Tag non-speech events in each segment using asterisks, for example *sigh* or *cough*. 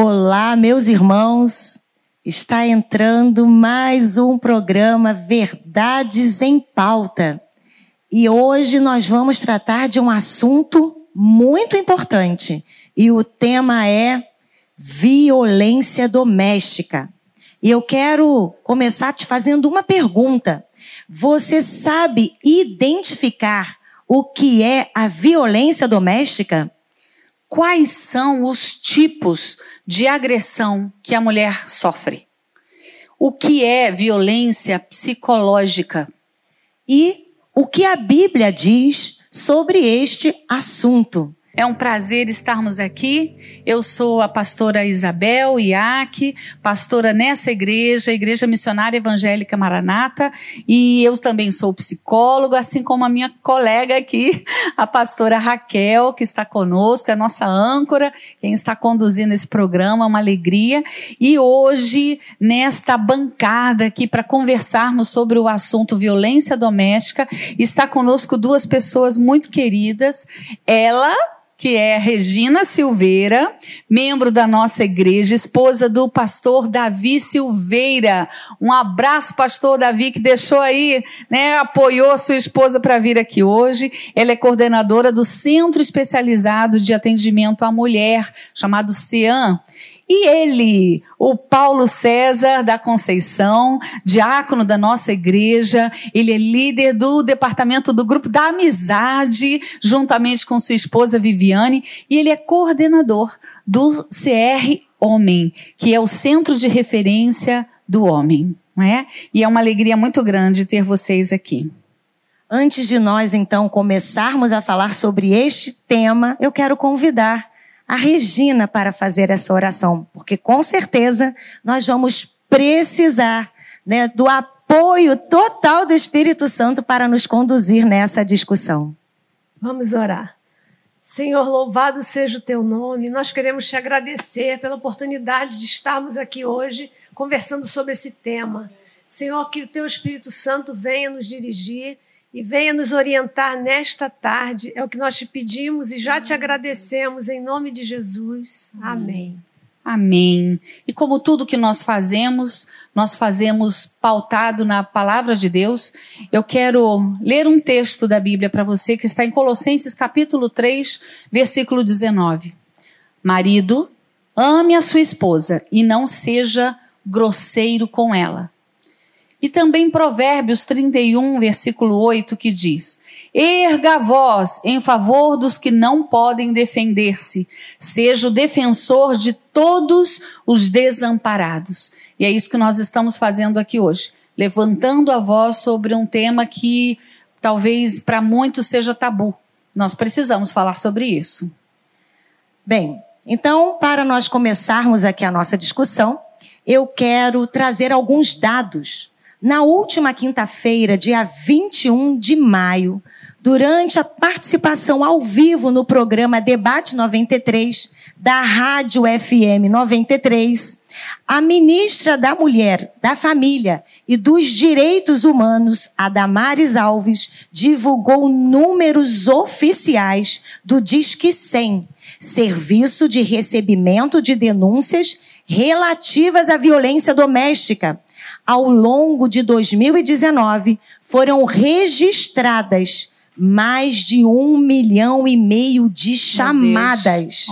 Olá, meus irmãos. Está entrando mais um programa Verdades em Pauta. E hoje nós vamos tratar de um assunto muito importante. E o tema é violência doméstica. E eu quero começar te fazendo uma pergunta. Você sabe identificar o que é a violência doméstica? Quais são os tipos de agressão que a mulher sofre? O que é violência psicológica? E o que a Bíblia diz sobre este assunto? É um prazer estarmos aqui. Eu sou a pastora Isabel Iac, pastora nessa igreja, Igreja Missionária Evangélica Maranata, e eu também sou psicólogo, assim como a minha colega aqui, a pastora Raquel, que está conosco, a nossa âncora, quem está conduzindo esse programa, uma alegria. E hoje, nesta bancada aqui para conversarmos sobre o assunto violência doméstica, está conosco duas pessoas muito queridas. Ela que é Regina Silveira, membro da nossa igreja, esposa do pastor Davi Silveira. Um abraço, pastor Davi, que deixou aí, né, apoiou sua esposa para vir aqui hoje. Ela é coordenadora do Centro Especializado de Atendimento à Mulher, chamado CEAM. E ele, o Paulo César da Conceição, diácono da nossa igreja, ele é líder do departamento do grupo da amizade, juntamente com sua esposa Viviane, e ele é coordenador do CR Homem, que é o centro de referência do homem. Não é? E é uma alegria muito grande ter vocês aqui. Antes de nós, então, começarmos a falar sobre este tema, eu quero convidar a Regina para fazer essa oração, porque com certeza nós vamos precisar né, do apoio total do Espírito Santo para nos conduzir nessa discussão. Vamos orar. Senhor, louvado seja o teu nome. Nós queremos te agradecer pela oportunidade de estarmos aqui hoje conversando sobre esse tema. Senhor, que o teu Espírito Santo venha nos dirigir e venha nos orientar nesta tarde. É o que nós te pedimos e já te agradecemos em nome de Jesus. Amém. Amém. E como tudo que nós fazemos, nós fazemos pautado na palavra de Deus. Eu quero ler um texto da Bíblia para você que está em Colossenses capítulo 3, versículo 19. Marido, ame a sua esposa e não seja grosseiro com ela. E também Provérbios 31, versículo 8, que diz: Erga a voz em favor dos que não podem defender-se, seja o defensor de todos os desamparados. E é isso que nós estamos fazendo aqui hoje, levantando a voz sobre um tema que talvez para muitos seja tabu. Nós precisamos falar sobre isso. Bem, então, para nós começarmos aqui a nossa discussão, eu quero trazer alguns dados na última quinta-feira, dia 21 de maio, durante a participação ao vivo no programa Debate 93, da Rádio FM 93, a ministra da Mulher, da Família e dos Direitos Humanos, Adamares Alves, divulgou números oficiais do Disque 100, Serviço de Recebimento de Denúncias relativas à violência doméstica ao longo de 2019, foram registradas mais de um milhão e meio de chamadas.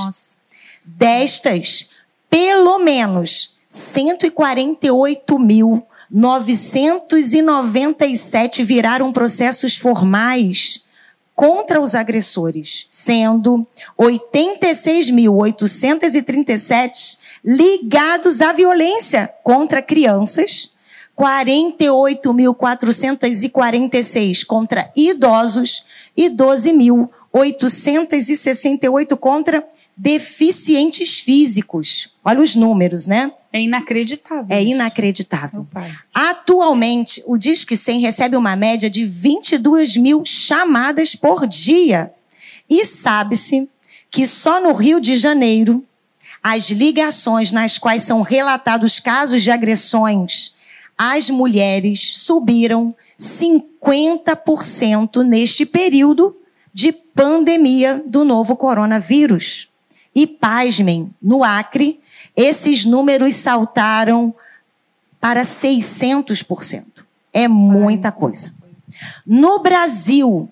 Destas, pelo menos 148.997 viraram processos formais contra os agressores, sendo 86.837 ligados à violência contra crianças 48.446 contra idosos e 12.868 contra deficientes físicos. Olha os números, né? É inacreditável. É inacreditável. Atualmente, o Disque 100 recebe uma média de 22 mil chamadas por dia. E sabe-se que só no Rio de Janeiro, as ligações nas quais são relatados casos de agressões as mulheres subiram 50% neste período de pandemia do novo coronavírus. E pasmem, no Acre, esses números saltaram para 600%. É muita coisa. No Brasil,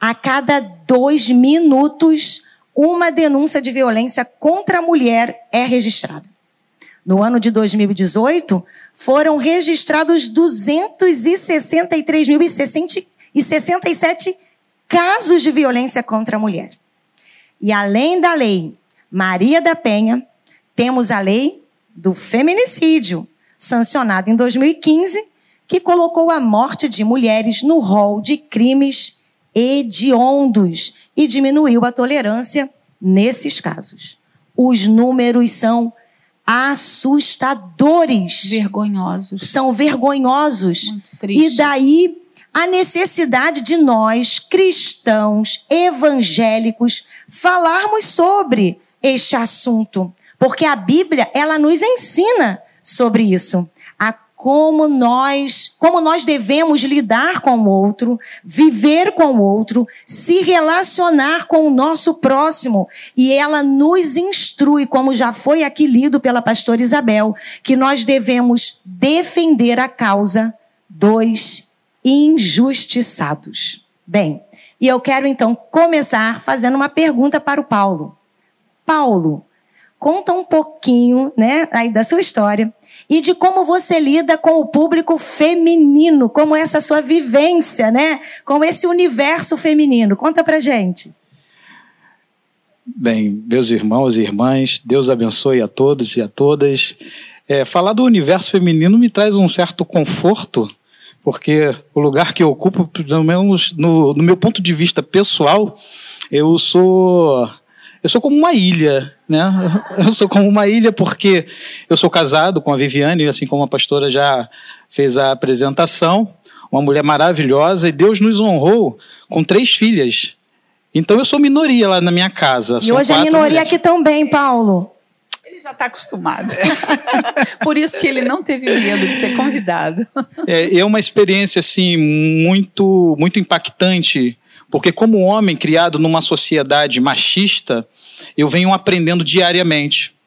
a cada dois minutos, uma denúncia de violência contra a mulher é registrada. No ano de 2018, foram registrados 263.067 casos de violência contra a mulher. E além da lei Maria da Penha, temos a lei do feminicídio, sancionada em 2015, que colocou a morte de mulheres no rol de crimes hediondos e diminuiu a tolerância nesses casos. Os números são assustadores. Vergonhosos. São vergonhosos. E daí a necessidade de nós, cristãos, evangélicos, falarmos sobre este assunto, porque a Bíblia, ela nos ensina sobre isso, como nós, como nós devemos lidar com o outro, viver com o outro, se relacionar com o nosso próximo. E ela nos instrui, como já foi aqui lido pela pastora Isabel, que nós devemos defender a causa dos injustiçados. Bem, e eu quero então começar fazendo uma pergunta para o Paulo. Paulo, conta um pouquinho, né, aí da sua história e de como você lida com o público feminino, como essa sua vivência, né, com esse universo feminino. Conta pra gente. Bem, meus irmãos e irmãs, Deus abençoe a todos e a todas. É, falar do universo feminino me traz um certo conforto, porque o lugar que eu ocupo, pelo menos no, no meu ponto de vista pessoal, eu sou eu sou como uma ilha, né? *laughs* Eu sou como uma ilha porque eu sou casado com a Viviane, assim como a pastora já fez a apresentação, uma mulher maravilhosa, e Deus nos honrou com três filhas. Então eu sou minoria lá na minha casa. E hoje é minoria mulheres. aqui também, Paulo. Ele já está acostumado. *laughs* Por isso que ele não teve medo de ser convidado. É, é uma experiência assim muito muito impactante porque, como homem criado numa sociedade machista, eu venho aprendendo diariamente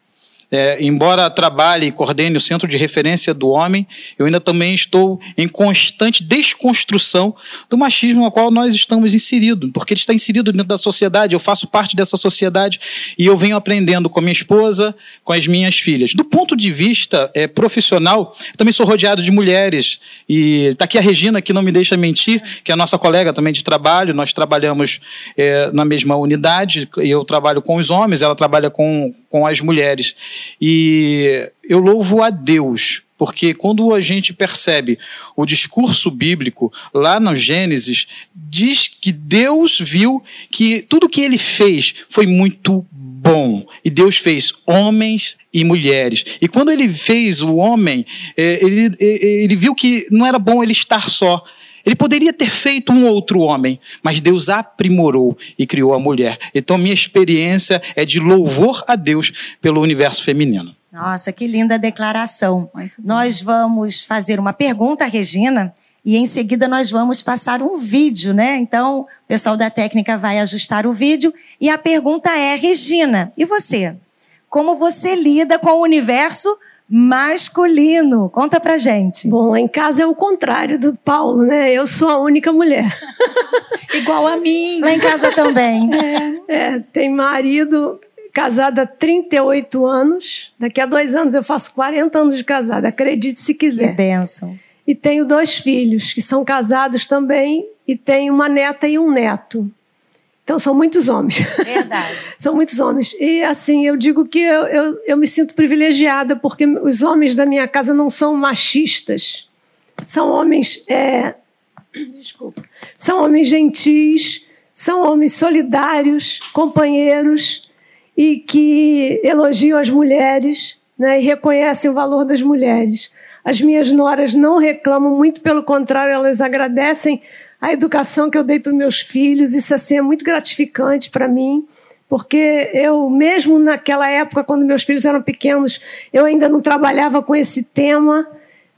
é, embora trabalhe e coordene o Centro de Referência do Homem, eu ainda também estou em constante desconstrução do machismo no qual nós estamos inseridos, porque ele está inserido dentro da sociedade, eu faço parte dessa sociedade e eu venho aprendendo com a minha esposa, com as minhas filhas. Do ponto de vista é, profissional, também sou rodeado de mulheres e está aqui a Regina, que não me deixa mentir, que é a nossa colega também de trabalho, nós trabalhamos é, na mesma unidade, eu trabalho com os homens, ela trabalha com, com as mulheres. E eu louvo a Deus, porque quando a gente percebe o discurso bíblico lá no Gênesis, diz que Deus viu que tudo que ele fez foi muito bom. E Deus fez homens e mulheres. E quando ele fez o homem, é, ele, ele viu que não era bom ele estar só. Ele poderia ter feito um outro homem, mas Deus aprimorou e criou a mulher. Então, minha experiência é de louvor a Deus pelo universo feminino. Nossa, que linda declaração. Nós vamos fazer uma pergunta, Regina, e em seguida nós vamos passar um vídeo, né? Então, o pessoal da técnica vai ajustar o vídeo. E a pergunta é, Regina, e você? Como você lida com o universo masculino. Conta pra gente. Bom, em casa é o contrário do Paulo, né? Eu sou a única mulher. *laughs* Igual a mim. Lá em casa também. *laughs* É, é, tem marido casada há 38 anos. Daqui a dois anos eu faço 40 anos de casada, acredite se quiser. Que bênção. E tenho dois filhos que são casados também e tenho uma neta e um neto. Então são muitos homens. Verdade. *laughs* são muitos homens. E assim, eu digo que eu, eu, eu, me sinto privilegiada porque os homens da minha casa não são machistas. São homens. É... Desculpa. São homens gentis, são homens solidários, companheiros e que elogiam as mulheres né, e reconhecem o valor das mulheres. As minhas noras não reclamam, muito pelo contrário, elas agradecem a educação que eu dei para meus filhos. Isso assim é muito gratificante para mim, porque eu mesmo naquela época quando meus filhos eram pequenos, eu ainda não trabalhava com esse tema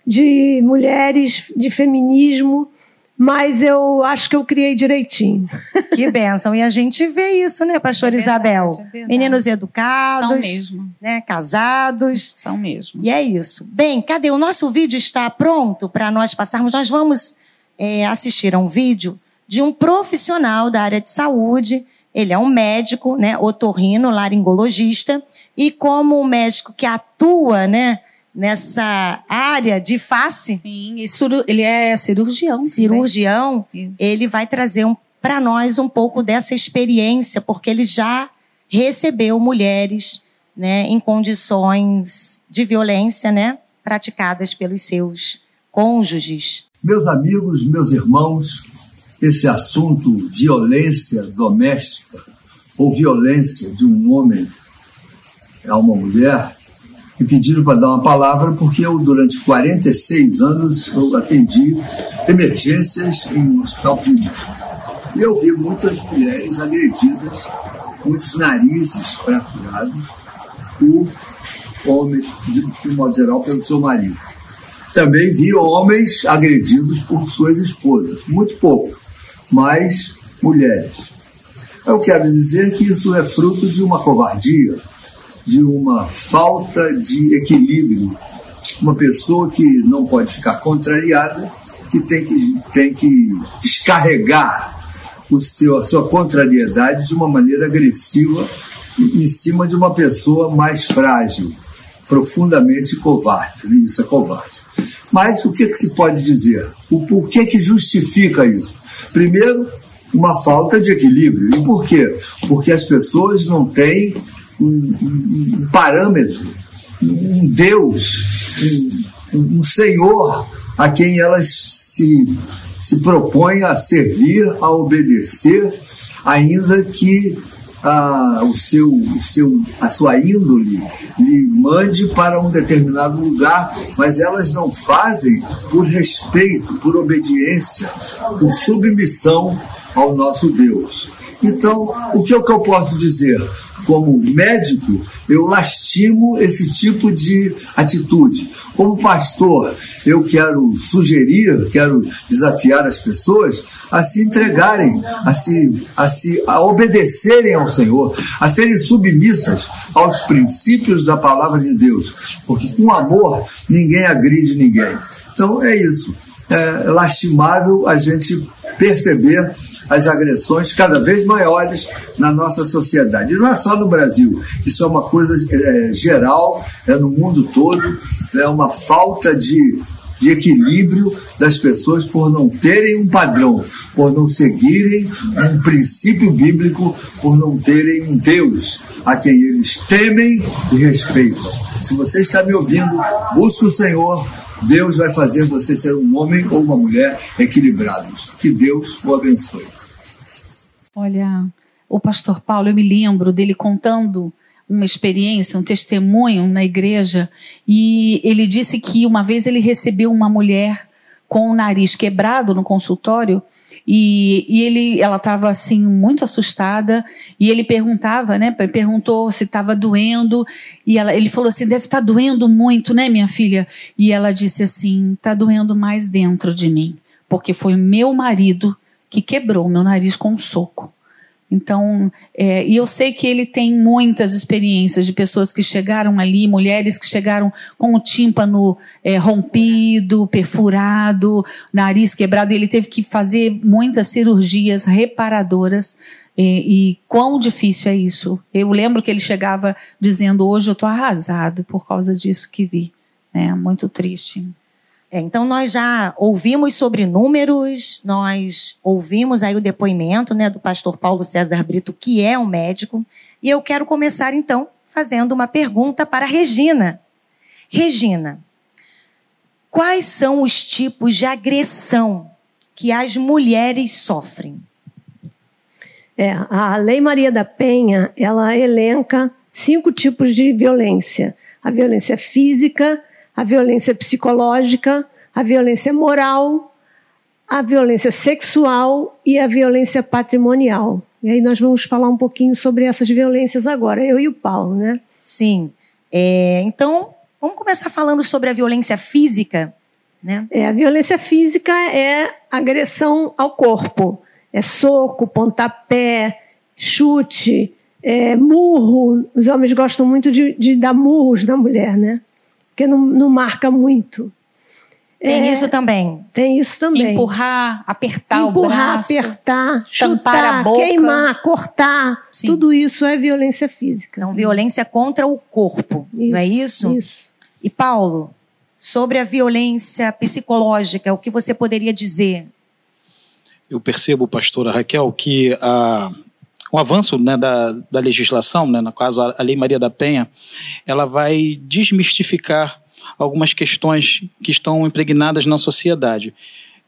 de mulheres, de feminismo, mas eu acho que eu criei direitinho. Que *laughs* bênção. E a gente vê isso, né, pastor É verdade, Isabel? é. Meninos educados, São mesmo. né, casados. São mesmo. E é isso. Bem, cadê? O nosso vídeo está pronto para nós passarmos. Nós vamos é, assistir a um vídeo de um profissional da área de saúde. Ele é um médico, né, otorrino, laringologista. E como um médico que atua, né, nessa área de face, Sim, ele é cirurgião. cirurgião, ele vai trazer um, para nós um pouco dessa experiência, porque ele já recebeu mulheres né, em condições de violência né, praticadas pelos seus cônjuges. Meus amigos, meus irmãos, esse assunto violência doméstica ou violência de um homem a uma mulher me pediram para dar uma palavra porque eu durante 46 anos eu atendi emergências em um hospital público e eu vi muitas mulheres agredidas, muitos narizes fraturados por homens de, de modo geral pelo seu marido também vi homens agredidos por suas esposas, muito pouco, mas mulheres. Eu quero dizer que isso é fruto de uma covardia, de uma falta de equilíbrio. Uma pessoa que não pode ficar contrariada, que tem que, tem que descarregar o seu, a sua contrariedade de uma maneira agressiva em cima de uma pessoa mais frágil, profundamente covarde. Isso é covarde. Mas o que, que se pode dizer? O porquê que justifica isso? Primeiro, uma falta de equilíbrio. E por quê? Porque as pessoas não têm um, um- um parâmetro, um Deus, um, um Senhor a quem elas se, se propõem a servir, a obedecer, ainda que ah, o seu, o seu, a sua índole lhe mande para um determinado lugar, mas elas não fazem por respeito, por obediência, por submissão ao nosso Deus. Então, o que é que eu posso dizer? Como médico, eu lastimo esse tipo de atitude. Como pastor, eu quero sugerir, quero desafiar as pessoas a se entregarem, a se, a se a obedecerem ao Senhor, a serem submissas aos princípios da palavra de Deus, porque com amor ninguém agride ninguém. Então é isso. É lastimável a gente perceber as agressões cada vez maiores na nossa sociedade. E não é só no Brasil, isso é uma coisa é, geral, é no mundo todo, é uma falta de, de equilíbrio das pessoas por não terem um padrão, por não seguirem um princípio bíblico, por não terem um Deus a quem eles temem e respeitam. Se você está me ouvindo, busque o Senhor, Deus vai fazer você ser um homem ou uma mulher equilibrados. Que Deus o abençoe. Olha, o pastor Paulo, eu me lembro dele contando uma experiência, um testemunho na igreja, e ele disse que uma vez ele recebeu uma mulher com o nariz quebrado no consultório e, e ele, ela estava assim muito assustada e ele perguntava, né? Perguntou se estava doendo e ela, ele falou assim, deve estar doendo muito, né, minha filha? E ela disse assim, está doendo mais dentro de mim, porque foi meu marido que quebrou meu nariz com um soco. Então, é, e eu sei que ele tem muitas experiências de pessoas que chegaram ali, mulheres que chegaram com o tímpano é, rompido, perfurado, nariz quebrado, e ele teve que fazer muitas cirurgias reparadoras. E, e quão difícil é isso? Eu lembro que ele chegava dizendo: Hoje eu estou arrasado por causa disso que vi. É muito triste. É, então nós já ouvimos sobre números, nós ouvimos aí o depoimento né, do pastor Paulo César Brito, que é um médico, e eu quero começar então fazendo uma pergunta para a Regina. Regina, quais são os tipos de agressão que as mulheres sofrem? É, a Lei Maria da Penha, ela elenca cinco tipos de violência: a violência física, a violência psicológica, a violência moral, a violência sexual e a violência patrimonial. E aí nós vamos falar um pouquinho sobre essas violências agora, eu e o Paulo, né? Sim. É, então, vamos começar falando sobre a violência física. né? É, a violência física é agressão ao corpo. É soco, pontapé, chute, é, murro. Os homens gostam muito de, de dar murros na mulher, né? Porque não, não marca muito. Tem É, isso também. Tem isso também. Empurrar, apertar o Empurrar, braço. apertar, chutar, a boca. queimar, cortar. Sim. Tudo isso é violência física. Então, Sim. violência contra o corpo, não é isso? Isso. E Paulo, sobre a violência psicológica, o que você poderia dizer? Eu percebo, pastora Raquel, que a, o avanço né, da, da legislação, né, no caso a Lei Maria da Penha, ela vai desmistificar algumas questões que estão impregnadas na sociedade.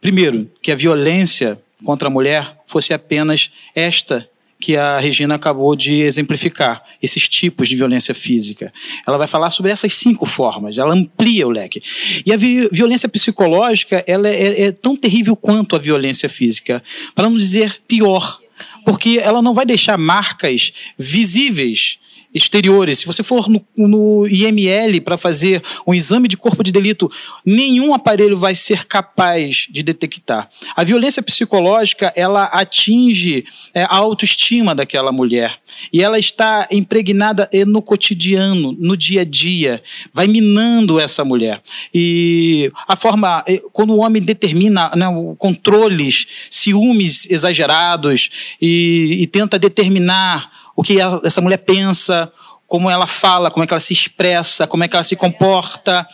Primeiro, que a violência contra a mulher fosse apenas esta que a Regina acabou de exemplificar, esses tipos de violência física. Ela vai falar sobre essas cinco formas, ela amplia o leque. E a vi violência psicológica ela é, é tão terrível quanto a violência física, para não dizer pior, porque ela não vai deixar marcas visíveis exteriores. Se você for no, no IML para fazer um exame de corpo de delito, nenhum aparelho vai ser capaz de detectar. A violência psicológica ela atinge é, a autoestima daquela mulher e ela está impregnada eh, no cotidiano, no dia a dia, vai minando essa mulher. E a forma eh, quando o homem determina né, controles, ciúmes exagerados e, e tenta determinar o que essa mulher pensa, como ela fala, como é que ela se expressa, como é que ela se comporta,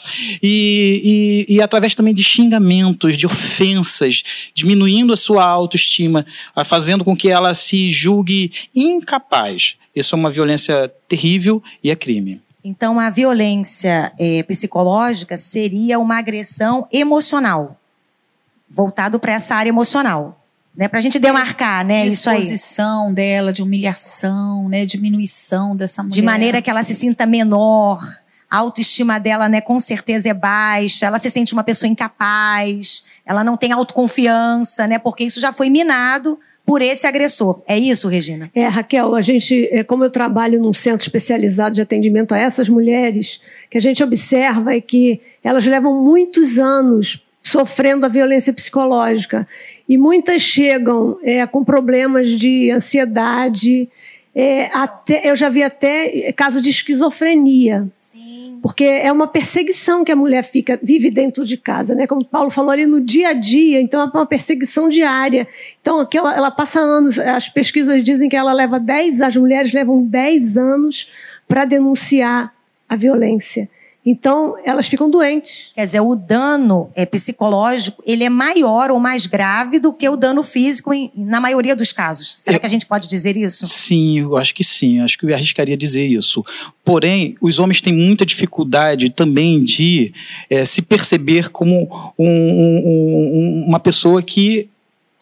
e, e, e através também de xingamentos, de ofensas, diminuindo a sua autoestima, fazendo com que ela se julgue incapaz. Isso é uma violência terrível e é crime. Então, a violência eh, psicológica seria uma agressão emocional, voltado para essa área emocional, né? Para a gente demarcar, né? Isso aí. Disposição dela, de humilhação, né? Diminuição dessa mulher. De maneira que ela se sinta menor, a autoestima dela, né, com certeza é baixa, ela se sente uma pessoa incapaz, ela não tem autoconfiança, né? Porque isso já foi minado por esse agressor. É isso, Regina? É, Raquel, a gente, é, como eu trabalho num centro especializado de atendimento a essas mulheres, que a gente observa é que elas levam muitos anos sofrendo a violência psicológica e muitas chegam é, com problemas de ansiedade, é, até, eu já vi até caso de esquizofrenia. Sim. Porque é uma perseguição que a mulher fica, vive dentro de casa, né? Como o Paulo falou ali no dia a dia, então é uma perseguição diária. Então, ela, ela passa anos, as pesquisas dizem que ela leva 10, as mulheres levam 10 anos para denunciar a violência. Então, elas ficam doentes. Quer dizer, o dano é, psicológico, ele é maior ou mais grave do que o dano físico em- na maioria dos casos. Será Eu- que a gente pode dizer isso? Sim, eu acho que sim. Acho que eu arriscaria dizer isso. Porém, os homens têm muita dificuldade também de eh, se perceber como um- um- um- uma pessoa que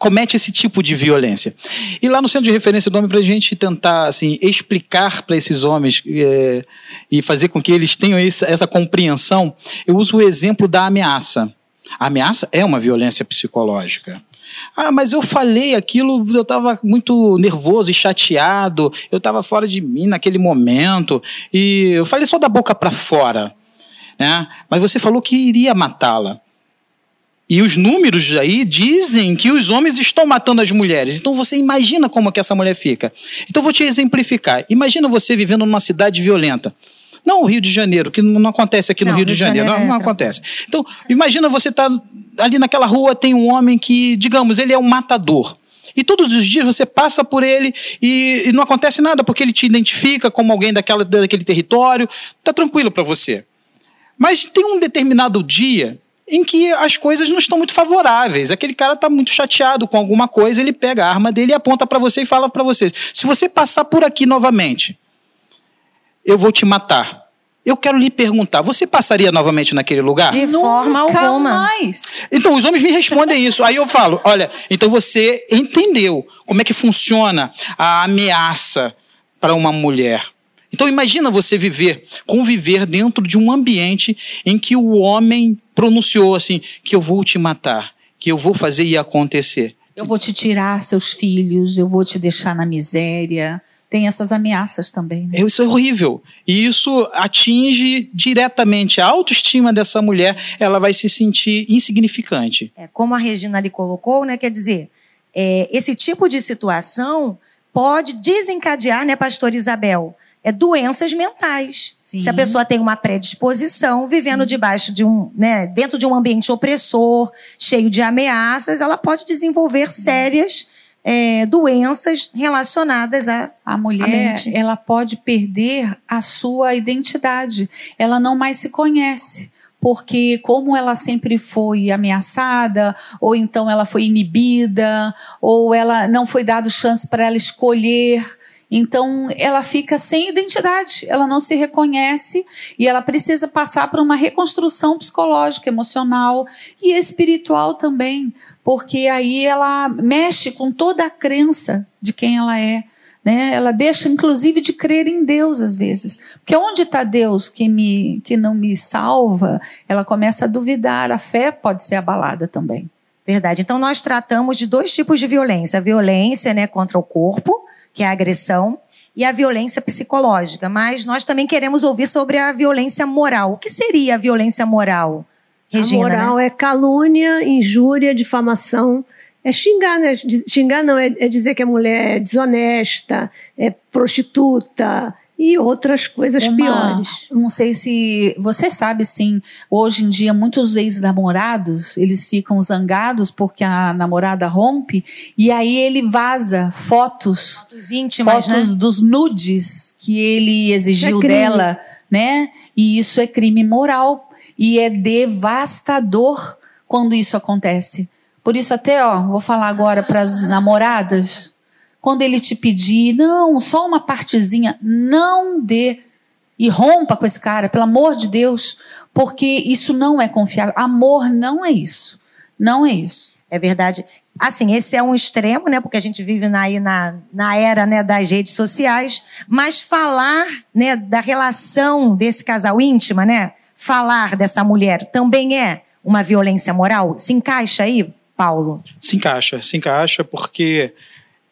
comete esse tipo de violência. E lá no Centro de Referência do Homem, para a gente tentar assim, explicar para esses homens eh, e fazer com que eles tenham esse- essa compreensão, eu uso o exemplo da ameaça. A ameaça é uma violência psicológica. Ah, mas eu falei aquilo, eu estava muito nervoso e chateado, eu estava fora de mim naquele momento, e eu falei só da boca para fora. Né? Mas você falou que iria matá-la. E os números aí dizem que os homens estão matando as mulheres. Então você imagina como que essa mulher fica. Então vou te exemplificar. Imagina você vivendo numa cidade violenta. Não o Rio de Janeiro, que não acontece aqui no Não, Rio de Rio de Janeiro. Janeiro não, é não tranquilo. acontece. Então, imagina você estar ali naquela rua, tem um homem que, digamos, ele é um matador. E todos os dias você passa por ele e, e não acontece nada, porque ele te identifica como alguém daquela, daquele território. Tá tranquilo para você. Mas tem um determinado dia em que as coisas não estão muito favoráveis. Aquele cara está muito chateado com alguma coisa, ele pega a arma dele e aponta para você e fala para você: se você passar por aqui novamente, eu vou te matar. Eu quero lhe perguntar: você passaria novamente naquele lugar? De forma Nunca alguma. mais. Então, os homens me respondem isso. Aí eu falo: olha, então você entendeu como é que funciona a ameaça para uma mulher. Então, imagina você viver, conviver dentro de um ambiente em que o homem pronunciou assim: que eu vou te matar, que eu vou fazer e acontecer. Eu vou te tirar seus filhos, eu vou te deixar na miséria. tem essas ameaças também. Né? Isso é horrível. E isso atinge diretamente a autoestima dessa mulher. Ela vai se sentir insignificante. É, como a Regina ali colocou, né? Quer dizer, é, esse tipo de situação pode desencadear, né, pastor Isabel? É doenças mentais. Sim. Se a pessoa tem uma predisposição, vivendo Sim. debaixo de um, né, dentro de um ambiente opressor, cheio de ameaças, ela pode desenvolver Sim. sérias é, doenças relacionadas à a mulher. ela pode perder a sua identidade. Ela não mais se conhece porque como ela sempre foi ameaçada, ou então ela foi inibida, ou ela não foi dado chance para ela escolher, então ela fica sem identidade, ela não se reconhece e ela precisa passar por uma reconstrução psicológica, emocional e espiritual também, porque aí ela mexe com toda a crença de quem ela é. Né? Ela deixa, inclusive, de crer em Deus às vezes. Porque onde está Deus que, me, que não me salva, ela começa a duvidar. A fé pode ser abalada também. Verdade. Então, nós tratamos de dois tipos de violência: a violência né, contra o corpo, que é a agressão, e a violência psicológica. Mas nós também queremos ouvir sobre a violência moral. O que seria a violência moral? Regina, a moral né? é calúnia, injúria, difamação. É xingar, né? Xingar não, é, é dizer que a mulher é desonesta, é prostituta, e outras coisas Uma, piores. Não sei se você sabe, sim. Hoje em dia, muitos ex-namorados eles ficam zangados porque a namorada rompe e aí ele vaza fotos, fotos íntimas, fotos né? dos nudes que ele exigiu é dela, né? E isso é crime moral e é devastador quando isso acontece. Por isso até, ó, vou falar agora para as namoradas, quando ele te pedir, não, só uma partezinha, não dê e rompa com esse cara, pelo amor de Deus, porque isso não é confiável. Amor não é isso. Não é isso. É verdade. Assim, esse é um extremo, né? Porque a gente vive na, aí na, na era né, das redes sociais. Mas falar né, da relação desse casal íntima, né? falar dessa mulher também é uma violência moral? Se encaixa aí, Paulo? Se encaixa, se encaixa porque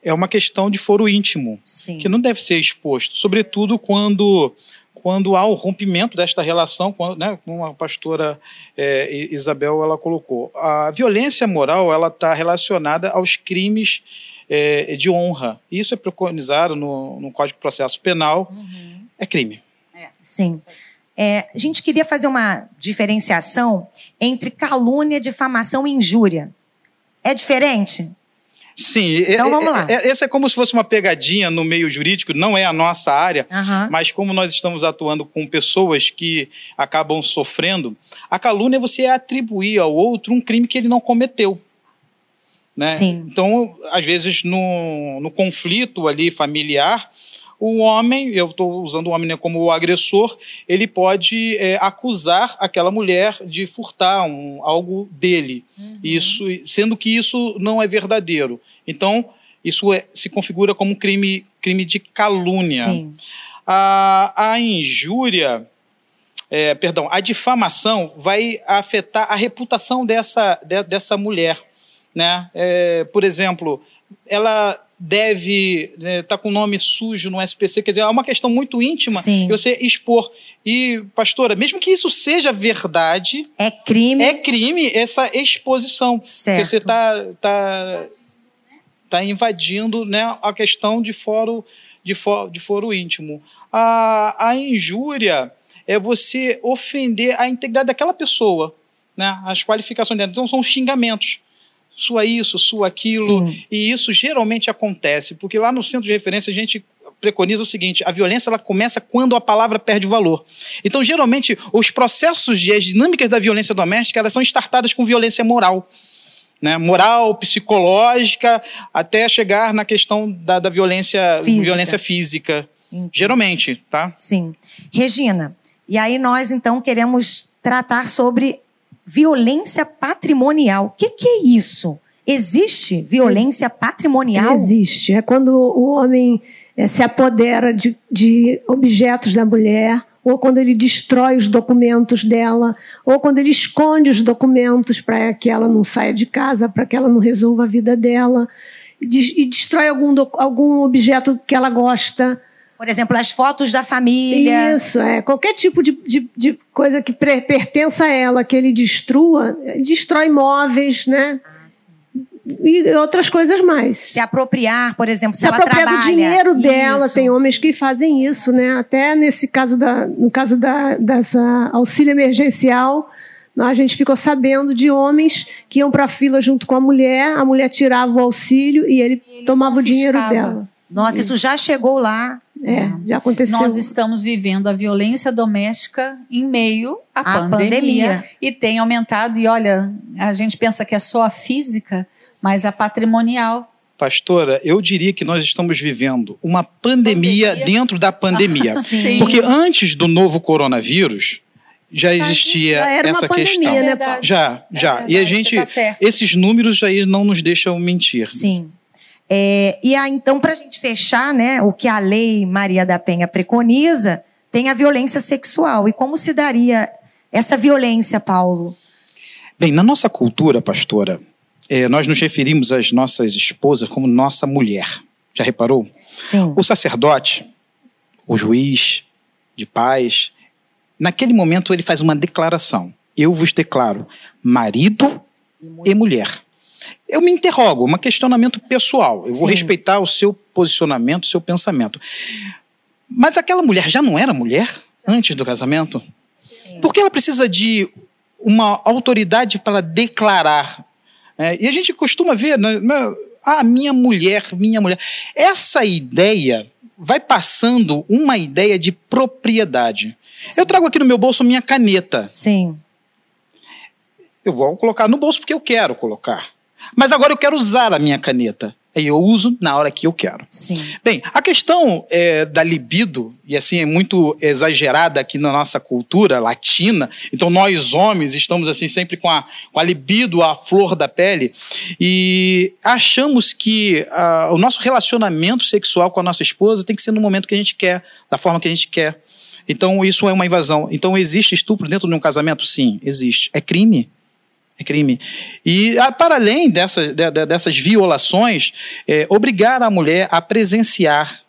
é uma questão de foro íntimo, Sim. que não deve ser exposto, sobretudo quando quando há o rompimento desta relação, quando, né, como a pastora é, Isabel ela colocou. A violência moral ela está relacionada aos crimes é, de honra. Isso é preconizado no, no Código de Processo Penal. Uhum. É crime. É. Sim. É, a gente queria fazer uma diferenciação entre calúnia, difamação e injúria. É diferente? Sim. Então vamos lá. Essa é como se fosse uma pegadinha no meio jurídico, não é a nossa área, uhum. mas como nós estamos atuando com pessoas que acabam sofrendo, a calúnia é você atribuir ao outro um crime que ele não cometeu. Né? Sim. Então, às vezes, no, no conflito ali familiar, o homem, eu estou usando o homem como o agressor, ele pode é, acusar aquela mulher de furtar um, algo dele, uhum. isso, sendo que isso não é verdadeiro. Então, isso é, se configura como um crime, crime de calúnia. Sim. A, a injúria, é, perdão, a difamação vai afetar a reputação dessa, de, dessa mulher. Né? É, por exemplo, ela deve estar né, tá com o nome sujo no SPC, quer dizer, é uma questão muito íntima Sim. você expor. E, pastora, mesmo que isso seja verdade. É crime. É crime essa exposição. Certo. Porque você está tá, tá invadindo né, a questão de foro, de foro, de foro íntimo. A, a injúria é você ofender a integridade daquela pessoa, né, as qualificações dela. Então, são xingamentos sua isso, sua aquilo. Sim. E isso geralmente acontece, porque lá no centro de referência a gente preconiza o seguinte: a violência ela começa quando a palavra perde valor. Então, geralmente, os processos e as dinâmicas da violência doméstica elas são startadas com violência moral. Né, moral, psicológica, até chegar na questão da, da violência física. violência física. Geralmente, tá? Sim. Regina, e aí nós então queremos tratar sobre violência patrimonial. O que, que é isso? Existe violência patrimonial? Existe. É quando o homem é, se apodera de, de objetos da mulher, ou quando ele destrói os documentos dela, ou quando ele esconde os documentos para que ela não saia de casa, para que ela não resolva a vida dela. e destrói algum, algum objeto que ela gosta. Por exemplo, as fotos da família. Isso, é. Qualquer tipo de, de, de coisa que pertença a ela, que ele destrua, destrói móveis, né? E outras coisas mais. Se apropriar, por exemplo, se, se ela apropriar trabalha. do dinheiro dela, isso. tem homens que fazem isso, né? Até nesse caso da, no caso da, dessa auxílio emergencial, a gente ficou sabendo de homens que iam para a fila junto com a mulher, a mulher tirava o auxílio e ele, e ele tomava o dinheiro dela. Nossa, isso já chegou lá. É, já aconteceu. Nós estamos vivendo a violência doméstica em meio à pandemia, pandemia, e tem aumentado. E olha, a gente pensa que é só a física, mas a patrimonial. Pastora, eu diria que nós estamos vivendo uma pandemia, pandemia? dentro da pandemia. Sim. Porque antes do novo coronavírus, já existia já essa pandemia, questão. Né, já, já. É e a gente, tá esses números aí não nos deixam mentir. Sim. É, e aí, então, para a gente fechar, né, o que a lei Maria da Penha preconiza, tem a violência sexual. E como se daria essa violência, Paulo? Bem, na nossa cultura, pastora, é, nós nos referimos às nossas esposas como nossa mulher. Já reparou? Sim. O sacerdote, o juiz de paz, naquele momento ele faz uma declaração. Eu vos declaro marido e mulher. Eu me interrogo, um questionamento pessoal. Eu Sim. vou respeitar o seu posicionamento, o seu pensamento. Mas aquela mulher já não era mulher antes do casamento? Sim. Por que ela precisa de uma autoridade para declarar é, e a gente costuma ver, né, né, ah, minha mulher, minha mulher. Essa ideia vai passando uma ideia de propriedade. Sim. Eu trago aqui no meu bolso minha caneta. Sim. Eu vou colocar no bolso porque eu quero colocar. Mas agora eu quero usar a minha caneta. E eu uso na hora que eu quero. Sim. Bem, a questão é, da libido, e assim é muito exagerada aqui na nossa cultura latina, então nós homens estamos assim sempre com a, com a libido à flor da pele, e achamos que o nosso relacionamento sexual com a nossa esposa tem que ser no momento que a gente quer, da forma que a gente quer. Então isso é uma invasão. Então existe estupro dentro de um casamento? Sim, existe. É crime. É crime. E, ah, para além dessa, de, de, dessas violações, é, obrigar a mulher a presenciar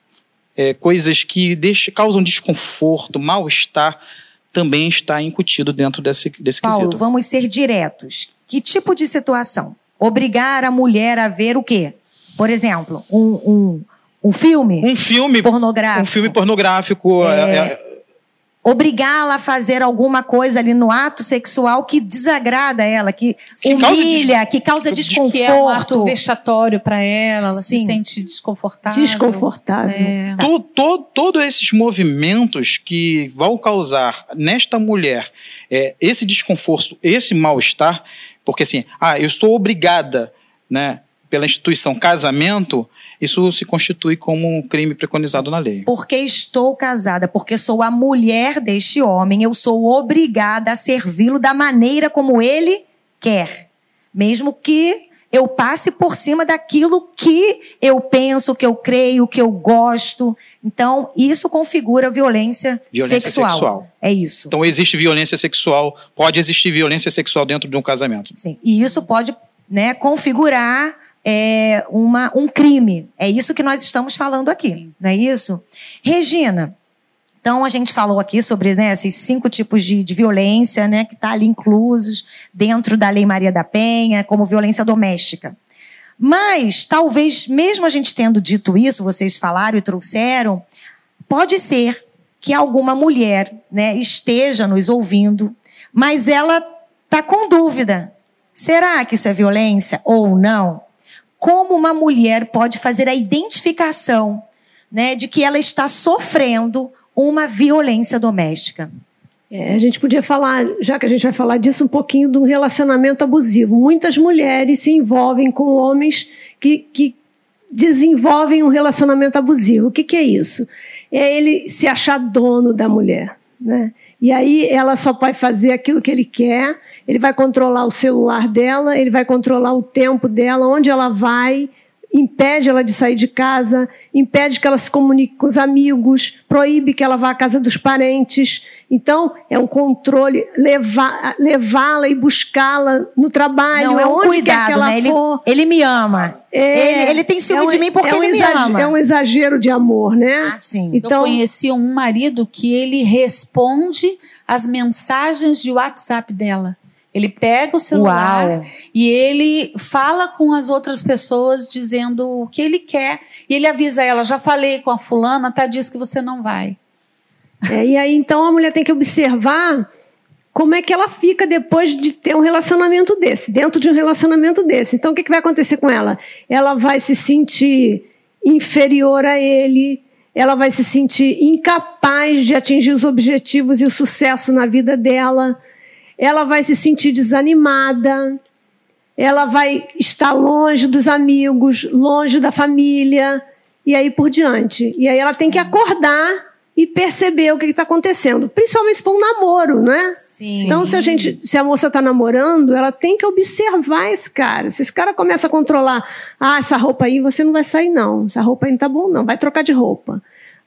é, coisas que deixam, causam desconforto, mal-estar, também está incutido dentro desse, desse Paulo, quesito. vamos ser diretos. Que tipo de situação? Obrigar a mulher a ver o quê? Por exemplo, um, um, um filme? Um filme pornográfico. Um filme pornográfico. É, é, é obrigá-la a fazer alguma coisa ali no ato sexual que desagrada ela, que, que humilha, causa que causa desconforto. Que é um ato vexatório para ela, ela Sim. se sente desconfortável. Desconfortável. É. Tá. Todos todo esses movimentos que vão causar nesta mulher é, esse desconforto, esse mal-estar, porque assim, ah, eu estou obrigada, né, pela instituição casamento, isso se constitui como um crime preconizado na lei. Porque estou casada, porque sou a mulher deste homem, eu sou obrigada a servi-lo da maneira como ele quer. Mesmo que eu passe por cima daquilo que eu penso, que eu creio, que eu gosto. Então, isso configura violência, violência sexual. sexual. É isso. Então, existe violência sexual, pode existir violência sexual dentro de um casamento. Sim. E isso pode né, configurar é, uma, um crime. É isso que nós estamos falando aqui, Sim. não é isso? Regina, então a gente falou aqui sobre né, esses cinco tipos de, de violência né, que estão tá ali inclusos dentro da Lei Maria da Penha, como violência doméstica. Mas, talvez, mesmo a gente tendo dito isso, vocês falaram e trouxeram, pode ser que alguma mulher né, esteja nos ouvindo, mas ela está com dúvida. Será que isso é violência ou não? Como uma mulher pode fazer a identificação né, de que ela está sofrendo uma violência doméstica. É, a gente podia falar, já que a gente vai falar disso, um pouquinho de um relacionamento abusivo. Muitas mulheres se envolvem com homens que, que desenvolvem um relacionamento abusivo. O que, que é isso? É ele se achar dono da mulher. Né? E aí ela só vai fazer aquilo que ele quer, ele vai controlar o celular dela, ele vai controlar o tempo dela, onde ela vai, impede ela de sair de casa, impede que ela se comunique com os amigos, proíbe que ela vá à casa dos parentes. Então, é um controle, levá-la e buscá-la no trabalho, Não, é um onde cuidado, quer que ela né? Ele, for. ele me ama. É, ele, ele tem ciúme é um- de mim porque é um ele me ama. É um exagero de amor, né? Ah, sim. Então, eu conheci um marido que ele responde as mensagens de WhatsApp dela. Ele pega o celular Uau. e ele fala com as outras pessoas dizendo o que ele quer. E ele avisa ela: já falei com a fulana, tá? Diz que você não vai. É, e aí, então, a mulher tem que observar como é que ela fica depois de ter um relacionamento desse, dentro de um relacionamento desse. Então, o que, que vai acontecer com ela? Ela vai se sentir inferior a ele, ela vai se sentir incapaz de atingir os objetivos e o sucesso na vida dela, ela vai se sentir desanimada, ela vai estar longe dos amigos, longe da família, e aí por diante. E aí ela tem que acordar e perceber o que está acontecendo. Principalmente se for um namoro, não é? Sim. Então, se a gente, se a moça está namorando, ela tem que observar esse cara. Se esse cara começa a controlar, ah, essa roupa aí você não vai sair, não. Essa roupa aí não tá bom, não. Vai trocar de roupa.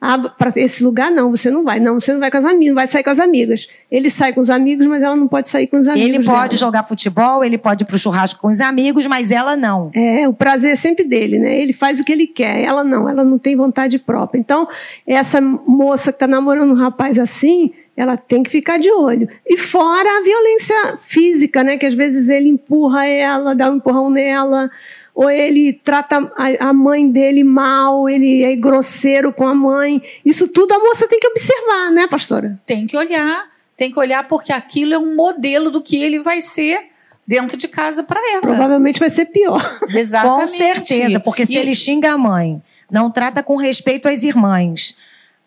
Ah, para esse lugar não, você não vai. Não, você não vai com as amigas, vai sair com as amigas. Ele sai com os amigos, mas ela não pode sair com os amigos. Ele pode dela. jogar futebol, ele pode ir pro churrasco com os amigos, mas ela não. É, o prazer é sempre dele, né? Ele faz o que ele quer, ela não, ela não tem vontade própria. Então, essa moça que está namorando um rapaz assim, ela tem que ficar de olho. E fora a violência física, né? Que às vezes ele empurra ela, dá um empurrão nela, ou ele trata a- mãe dele mal, ele é grosseiro com a mãe. Isso tudo a moça tem que observar, né, pastora? Tem que olhar, tem que olhar porque aquilo é um modelo do que ele vai ser dentro de casa para ela. Provavelmente vai ser pior. *laughs* Exatamente. Com certeza, porque se E- ele xinga a mãe, não trata com respeito as irmãs,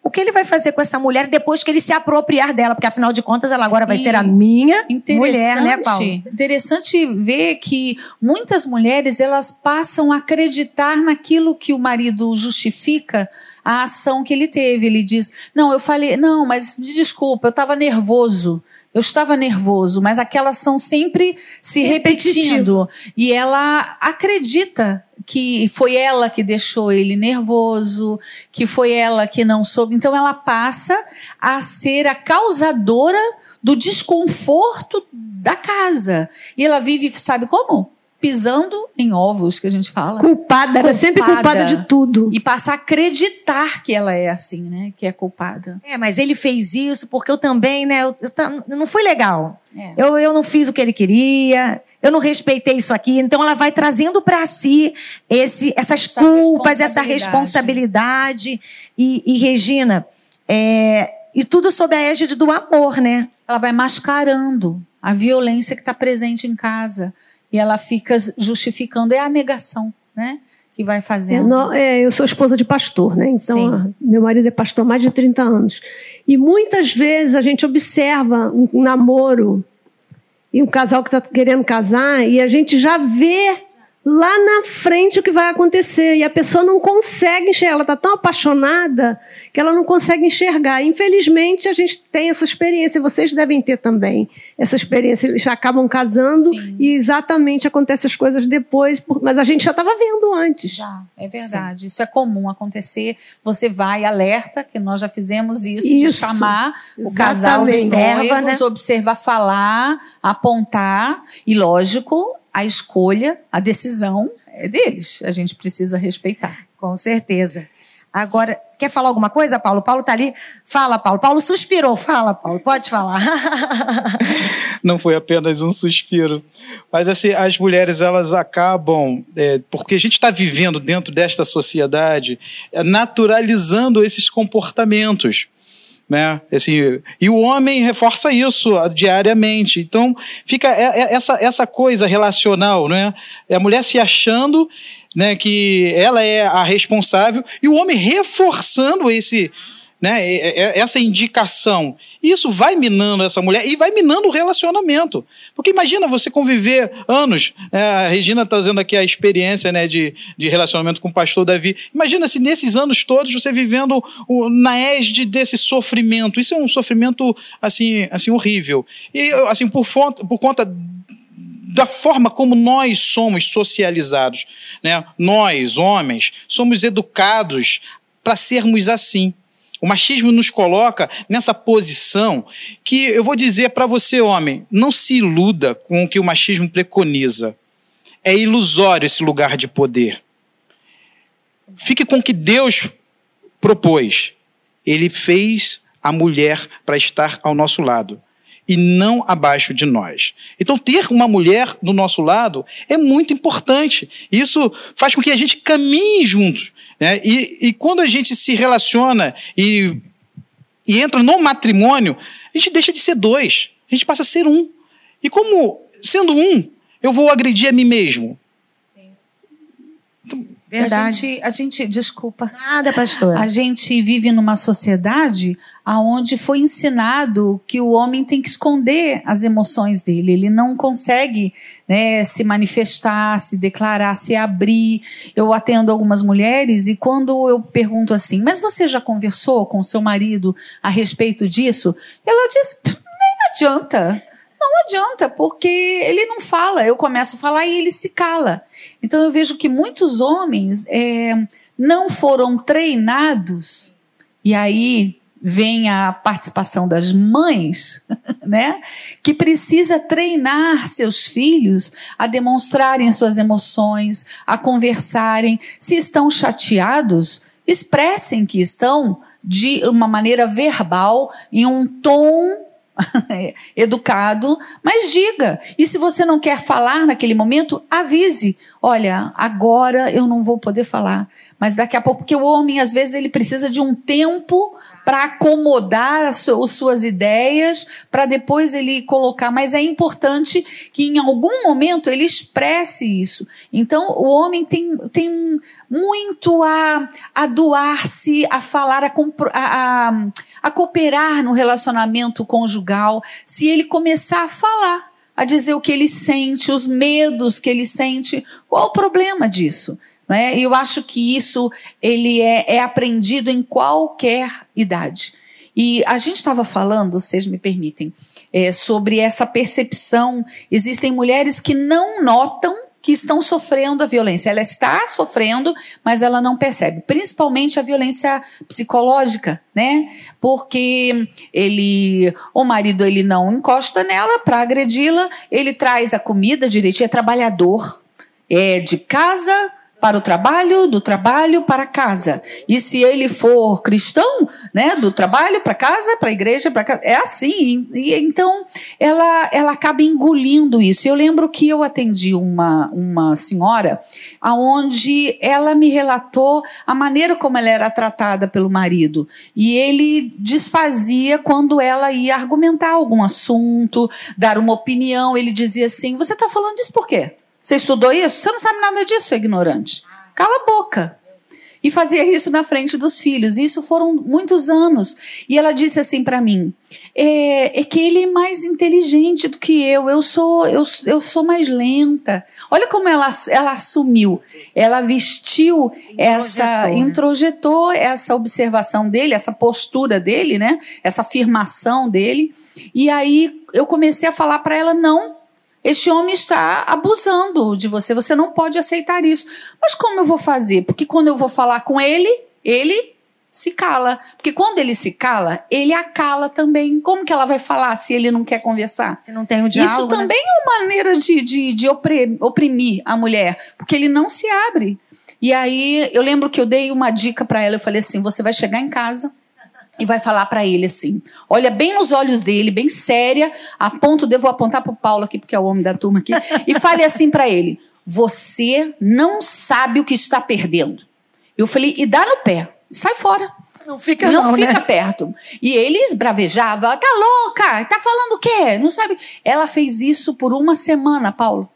o que ele vai fazer com essa mulher depois que ele se apropriar dela? Porque afinal de contas ela agora vai E ser a minha mulher, né, Paulo? Interessante ver que muitas mulheres elas passam a acreditar naquilo que o marido justifica a ação que ele teve. Ele diz: Não, eu falei, não, mas me desculpa, eu estava nervoso. Eu estava nervoso, mas aquela ação sempre se repetindo. E ela acredita que foi ela que deixou ele nervoso, que foi ela que não soube. Então ela passa a ser a causadora do desconforto da casa. E ela vive, sabe como? Pisando em ovos, que a gente fala. Culpada, ela é sempre culpada de tudo. E passa a acreditar que ela é assim, né? Que é culpada. É, mas ele fez isso porque eu também, né? Eu, eu não fui legal. É. Eu, eu não fiz o que ele queria, eu não respeitei isso aqui. Então ela vai trazendo para si esse, essas Essa culpas, essa responsabilidade. responsabilidade. E, e, Regina, é, e tudo sob a égide do amor, né? Ela vai mascarando a violência que está presente em casa. E ela fica justificando. É a negação, né? Que vai É, fazendo. nó- é, eu sou esposa de pastor, né? Então, Sim. meu marido é pastor há mais de 30 anos. E muitas vezes a gente observa um, um namoro e um casal que está querendo casar e a gente já vê lá na frente o que vai acontecer. E a pessoa não consegue enxergar. Ela está tão apaixonada que ela não consegue enxergar. Infelizmente, a gente tem essa experiência. Vocês devem ter também essa experiência. Eles acabam casando Sim. e exatamente acontecem as coisas depois. Mas a gente já estava vendo antes. Já, é verdade. Isso é comum acontecer. Você vai, alerta, que nós já fizemos isso, de Isso. chamar o casal, Exatamente. observa, Observa, né? observa falar, apontar. E, lógico, a escolha, a decisão é deles. A gente precisa respeitar. Com certeza. Agora, quer falar alguma coisa, Paulo? Paulo tá ali. Fala, Paulo. Paulo suspirou. Fala, Paulo. Pode falar. *laughs* não foi apenas um suspiro. Mas assim, as mulheres elas acabam, é, porque a gente está vivendo dentro desta sociedade, é, naturalizando esses comportamentos. Né? Assim, e o homem reforça isso ah, diariamente. Então, fica é- é- essa, essa coisa relacional, né? É a mulher se achando né, que ela é a responsável e o homem reforçando esse, né, essa indicação. Isso vai minando essa mulher e vai minando o relacionamento. Porque imagina você conviver anos. né, a Regina trazendo aqui a experiência né, de, de relacionamento com o pastor Davi. Imagina se nesses anos todos você vivendo o, na égide desse sofrimento. Isso é um sofrimento assim, assim horrível. E assim por, fonte, por conta da forma como nós somos socializados. Né? Nós, homens, somos educados para sermos assim. O machismo nos coloca nessa posição que eu vou dizer para você, homem, não se iluda com o que o machismo preconiza. É ilusório esse lugar de poder. Fique com o que Deus propôs. Ele fez a mulher para estar ao nosso lado e não abaixo de nós. Então, ter uma mulher do nosso lado é muito importante. Isso faz com que a gente caminhe juntos. Né? E, e quando a gente se relaciona e, e entra no matrimônio, a gente deixa de ser dois, a gente passa a ser um. E como, sendo um, eu vou agredir a mim mesmo? Verdade. A gente, a gente, desculpa. Nada, pastor. A gente vive numa sociedade aonde foi ensinado que o homem tem que esconder as emoções dele. Ele não consegue né, se manifestar, se declarar, se abrir. Eu atendo algumas mulheres e quando eu pergunto assim, mas você já conversou com seu marido a respeito disso? Ela diz, nem adianta. Não adianta, porque ele não fala. Eu começo a falar e ele se cala. Então eu vejo que muitos homens é, não foram treinados, e aí vem a participação das mães, *laughs* né? Que precisa treinar seus filhos a demonstrarem suas emoções, a conversarem. Se estão chateados, expressem que estão de uma maneira verbal, em um tom *laughs* educado, mas diga. E se você não quer falar naquele momento, avise. Olha, agora eu não vou poder falar, mas daqui a pouco, porque o homem às vezes ele precisa de um tempo para acomodar as suas ideias, para depois ele colocar. Mas é importante que em algum momento ele expresse isso. Então o homem tem, tem muito a, a doar-se, a falar, a, a, a cooperar no relacionamento conjugal, se ele começar a falar, a dizer o que ele sente, os medos que ele sente. Qual o problema disso? Né? E eu acho que isso ele é, é aprendido em qualquer idade. E a gente estava falando, vocês me permitem, é, sobre essa percepção. Existem mulheres que não notam que estão sofrendo a violência. Ela está sofrendo, mas ela não percebe. Principalmente a violência psicológica, né? Porque ele, o marido, ele não encosta nela para agredi-la, ele traz a comida direitinho, é trabalhador, é de casa para o trabalho, do trabalho para casa. E se ele for cristão, né, do trabalho para casa, para a igreja, para casa, é assim. E então ela ela acaba engolindo isso. Eu lembro que eu atendi uma uma senhora aonde ela me relatou a maneira como ela era tratada pelo marido e ele desfazia quando ela ia argumentar algum assunto, dar uma opinião, ele dizia assim: "Você está falando disso por quê?" Você estudou isso? Você não sabe nada disso, ignorante. Cala a boca. E fazia isso na frente dos filhos. Isso foram muitos anos. E ela disse assim para mim: é, é, que ele é mais inteligente do que eu. Eu sou, eu, eu sou mais lenta. Olha como ela, ela assumiu. Ela vestiu introjetou, essa, né? introjetou essa observação dele, essa postura dele, né? Essa afirmação dele. E aí eu comecei a falar para ela: não, este homem está abusando de você, você não pode aceitar isso. Mas como eu vou fazer? Porque quando eu vou falar com ele, ele se cala. Porque quando ele se cala, ele acala também. Como que ela vai falar se ele não quer conversar? Se não tem o diálogo. Isso né? também né? é uma maneira de, de, de oprimir a mulher, porque ele não se abre. E aí eu lembro que eu dei uma dica para ela. Eu falei assim: você vai chegar em casa e vai falar para ele assim: olha bem nos olhos dele, bem séria, a ponto de eu vou apontar para o Paulo aqui, porque é o homem da turma aqui, e fale assim para ele: você não sabe o que está perdendo. Eu falei: e dá no pé, sai fora. Não fica não, não fica né? perto. E ele esbravejava: tá louca? Tá falando o quê? Não sabe? Ela fez isso por uma semana, Paulo.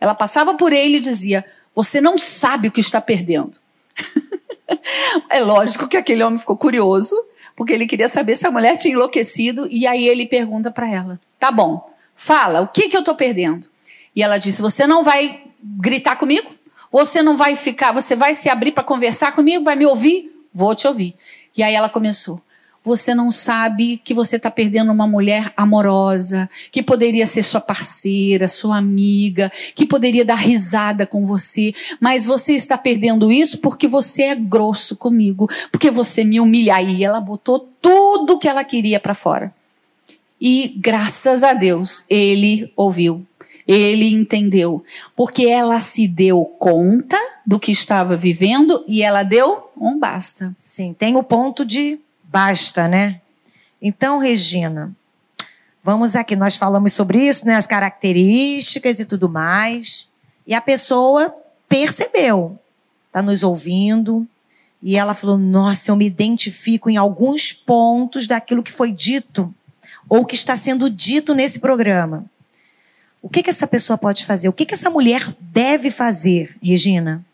Ela passava por ele e dizia: você não sabe o que está perdendo. *laughs* é lógico que aquele homem ficou curioso porque ele queria saber se a mulher tinha enlouquecido, e aí ele pergunta para ela: tá bom, fala, o que, que eu estou perdendo? E ela disse: você não vai gritar comigo? Você não vai ficar, você vai se abrir para conversar comigo? Vai me ouvir? Vou te ouvir. E aí ela começou: você não sabe que você está perdendo uma mulher amorosa, que poderia ser sua parceira, sua amiga, que poderia dar risada com você, mas você está perdendo isso porque você é grosso comigo, porque você me humilha. Aí ela botou tudo que ela queria para fora. E graças a Deus, ele ouviu. Ele entendeu, porque ela se deu conta do que estava vivendo e ela deu um basta. Sim, tem o ponto de basta, né? Então, Regina, vamos aqui, nós falamos sobre isso, né? As características e tudo mais. E a pessoa percebeu, está nos ouvindo, e ela falou: Nossa, eu me identifico em alguns pontos daquilo que foi dito ou que está sendo dito nesse programa. O que, que essa pessoa pode fazer? O que, que essa mulher deve fazer, Regina?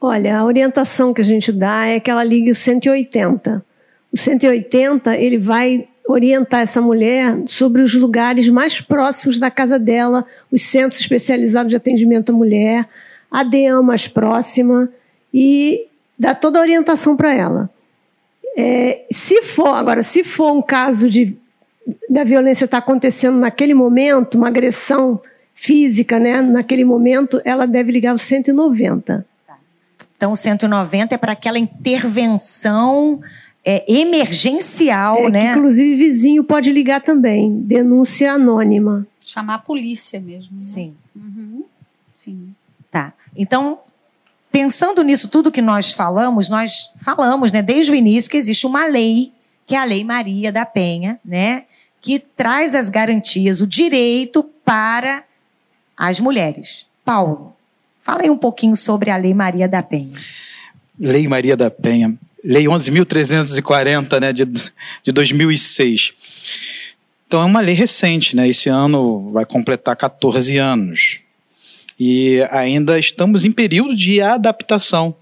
Olha, a orientação que a gente dá é que ela ligue o 180. O 180, ele vai orientar essa mulher sobre os lugares mais próximos da casa dela, os centros especializados de atendimento à mulher, a DEAM mais próxima e dá toda a orientação para ela. É, se for, agora, se for um caso de da violência estar tá acontecendo naquele momento, uma agressão física, né? Naquele momento, ela deve ligar o 190. Então, o 190 é para aquela intervenção é, emergencial, é, né? inclusive, vizinho pode ligar também. Denúncia anônima. Chamar a polícia mesmo. Né? Sim. Uhum. Sim. Tá. Então, pensando nisso tudo que nós falamos, nós falamos, né, desde o início, que existe uma lei, que é a Lei Maria da Penha, né? Que traz as garantias, o direito para as mulheres. Paulo, fala aí um pouquinho sobre a Lei Maria da Penha. Lei Maria da Penha. Lei 11.340, né, de, de 2006. Então é uma lei recente, né? Esse ano vai completar 14 anos. E ainda estamos em período de adaptação.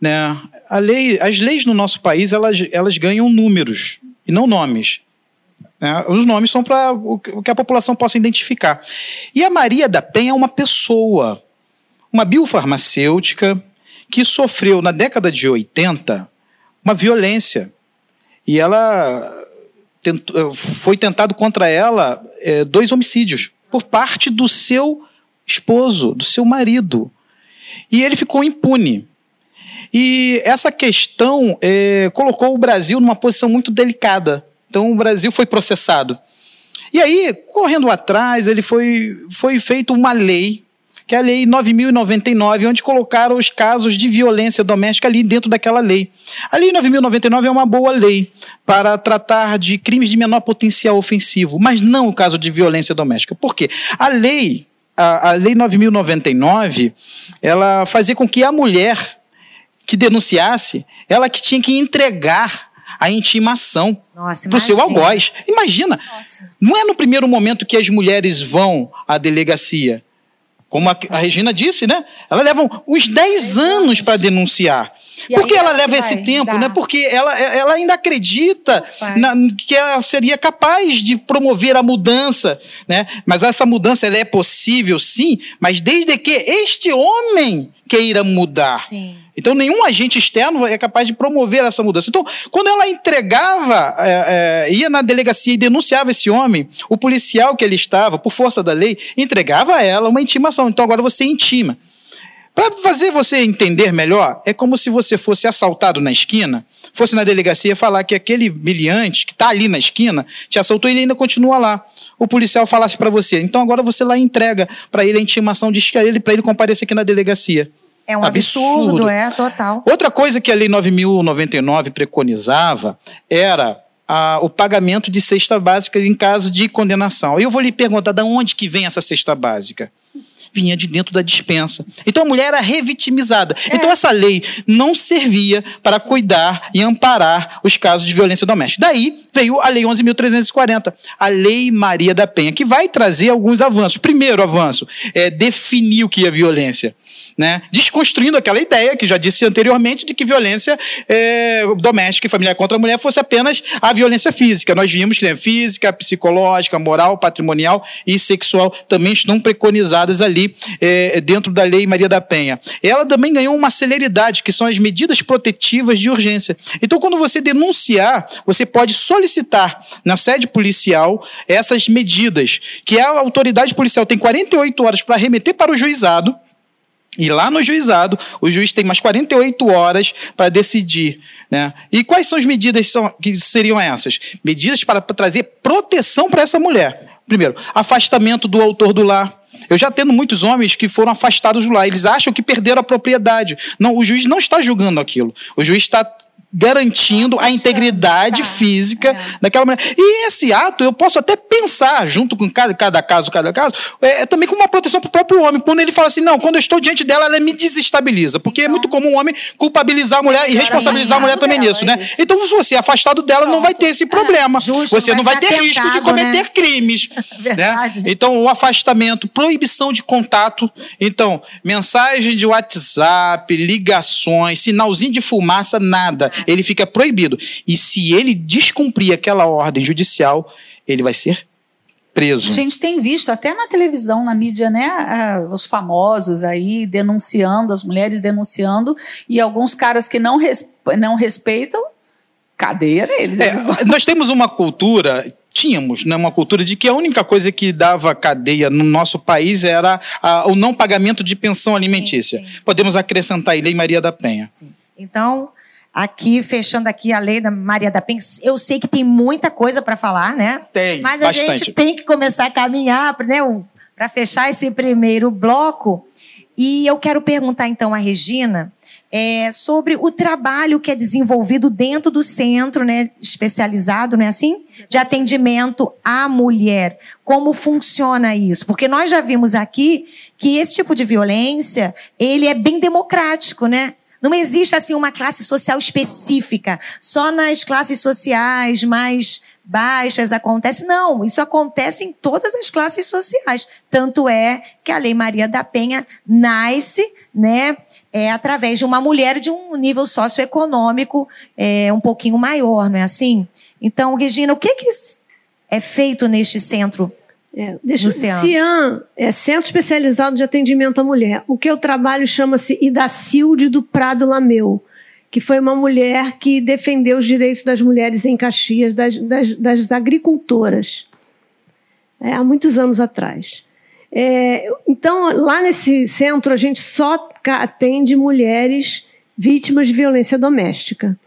Né? A lei, as leis no nosso país elas, elas ganham números e não nomes. Né? Os nomes são para o que a população possa identificar. E a Maria da Penha é uma pessoa, uma biofarmacêutica que sofreu na década de 80 uma violência. E ela tentou, foi tentado contra ela é, dois homicídios por parte do seu esposo, do seu marido. E ele ficou impune. E essa questão é, colocou o Brasil numa posição muito delicada. Então o Brasil foi processado. E aí, correndo atrás, ele foi, foi feita uma lei que é a Lei 9.099, onde colocaram os casos de violência doméstica ali dentro daquela lei. A Lei 9.099 é uma boa lei para tratar de crimes de menor potencial ofensivo, mas não o caso de violência doméstica. Por quê? A lei, a, a Lei 9.099, ela fazia com que a mulher que denunciasse, ela que tinha que entregar a intimação para o seu algoz. Imagina, Nossa. não é no primeiro momento que as mulheres vão à delegacia. Como a, a Regina disse, né? Ela leva uns 10 anos para denunciar. E Por que ela leva esse tempo? Né? Porque ela, ela ainda acredita na, que ela seria capaz de promover a mudança. Né? Mas essa mudança ela é possível, sim, mas desde que este homem queira mudar. Sim. Então, nenhum agente externo é capaz de promover essa mudança. Então, quando ela entregava, é, é, ia na delegacia e denunciava esse homem, o policial que ele estava, por força da lei, entregava a ela uma intimação. Então, agora você intima. Para fazer você entender melhor, é como se você fosse assaltado na esquina, fosse na delegacia falar que aquele miliante que está ali na esquina te assaltou e ele ainda continua lá. O policial falasse para você, então agora você lá entrega para ele a intimação, diz que ele para ele comparecer aqui na delegacia. É um absurdo, absurdo, é total. Outra coisa que a Lei 9.099 preconizava era a, o pagamento de cesta básica em caso de condenação. Eu vou lhe perguntar, de onde que vem essa cesta básica? vinha de dentro da dispensa. Então a mulher era revitimizada. É. Então essa lei não servia para cuidar e amparar os casos de violência doméstica. Daí veio a Lei 11.340, a Lei Maria da Penha, que vai trazer alguns avanços. Primeiro avanço é definir o que é violência né? Desconstruindo aquela ideia que já disse anteriormente de que violência é, doméstica e familiar contra a mulher fosse apenas a violência física. Nós vimos que né, física, psicológica, moral, patrimonial e sexual também estão preconizadas ali. é, dentro da Lei Maria da Penha. Ela também ganhou uma celeridade, que são as medidas protetivas de urgência. Então, quando você denunciar, você pode solicitar na sede policial essas medidas, que a autoridade policial tem 48 horas para remeter para o juizado. E lá no juizado, o juiz tem mais 48 horas para decidir. Né? E quais são as medidas que seriam essas? Medidas para, trazer proteção para essa mulher. Primeiro, afastamento do autor do lar. Eu já tendo muitos homens que foram afastados do lar. Eles acham que perderam a propriedade. Não, o juiz não está julgando aquilo. O juiz está garantindo a integridade tá. física é. daquela mulher. E esse ato eu posso até pensar, junto com cada, cada caso, cada caso, é, é também como uma proteção para o próprio homem. Quando ele fala assim, não, quando eu estou diante dela, ela me desestabiliza. Porque é muito comum o homem culpabilizar a mulher e responsabilizar a mulher também nisso, né? É então, se você é afastado dela, Pronto. não vai ter esse problema. É, justo, você não vai, ter risco de cometer né? crimes. *laughs* né? Então, o afastamento, proibição de contato. Então, mensagem de WhatsApp, ligações, sinalzinho de fumaça, nada ele fica proibido. E se ele descumprir aquela ordem judicial, ele vai ser preso. A gente tem visto até na televisão, na mídia, né, os famosos aí denunciando, as mulheres denunciando, e alguns caras que não, res, não respeitam, cadeira eles. É, eles vão... *laughs* Nós temos uma cultura tínhamos né, uma cultura de que a única coisa que dava cadeia no nosso país era a, o não pagamento de pensão alimentícia. Sim, sim. Podemos acrescentar aí Lei Maria da Penha. Sim. Então, aqui, fechando aqui a lei da Maria da Penha, eu sei que tem muita coisa para falar, né? Tem, Mas a bastante. gente tem que começar a caminhar né, para fechar esse primeiro bloco. E eu quero perguntar então à Regina é, sobre o trabalho que é desenvolvido dentro do centro, né, especializado, né, assim, de atendimento à mulher. Como funciona isso? Porque nós já vimos aqui que esse tipo de violência ele é bem democrático, né? Não existe assim uma classe social específica. Só nas classes sociais mais baixas acontece. Não, isso acontece em todas as classes sociais. Tanto é que a Lei Maria da Penha nasce, né, é, através de uma mulher de um nível socioeconômico é, um pouquinho maior, não é assim? Então, Regina, o que, que é feito neste centro é, deixa, o CIAN é Centro Especializado de Atendimento à Mulher. O que eu trabalho chama-se Idacilde do Prado Lameu, que foi uma mulher que defendeu os direitos das mulheres em Caxias, das, das, das agricultoras, é, há muitos anos atrás. É, então, lá nesse centro, a gente só atende mulheres vítimas de violência doméstica.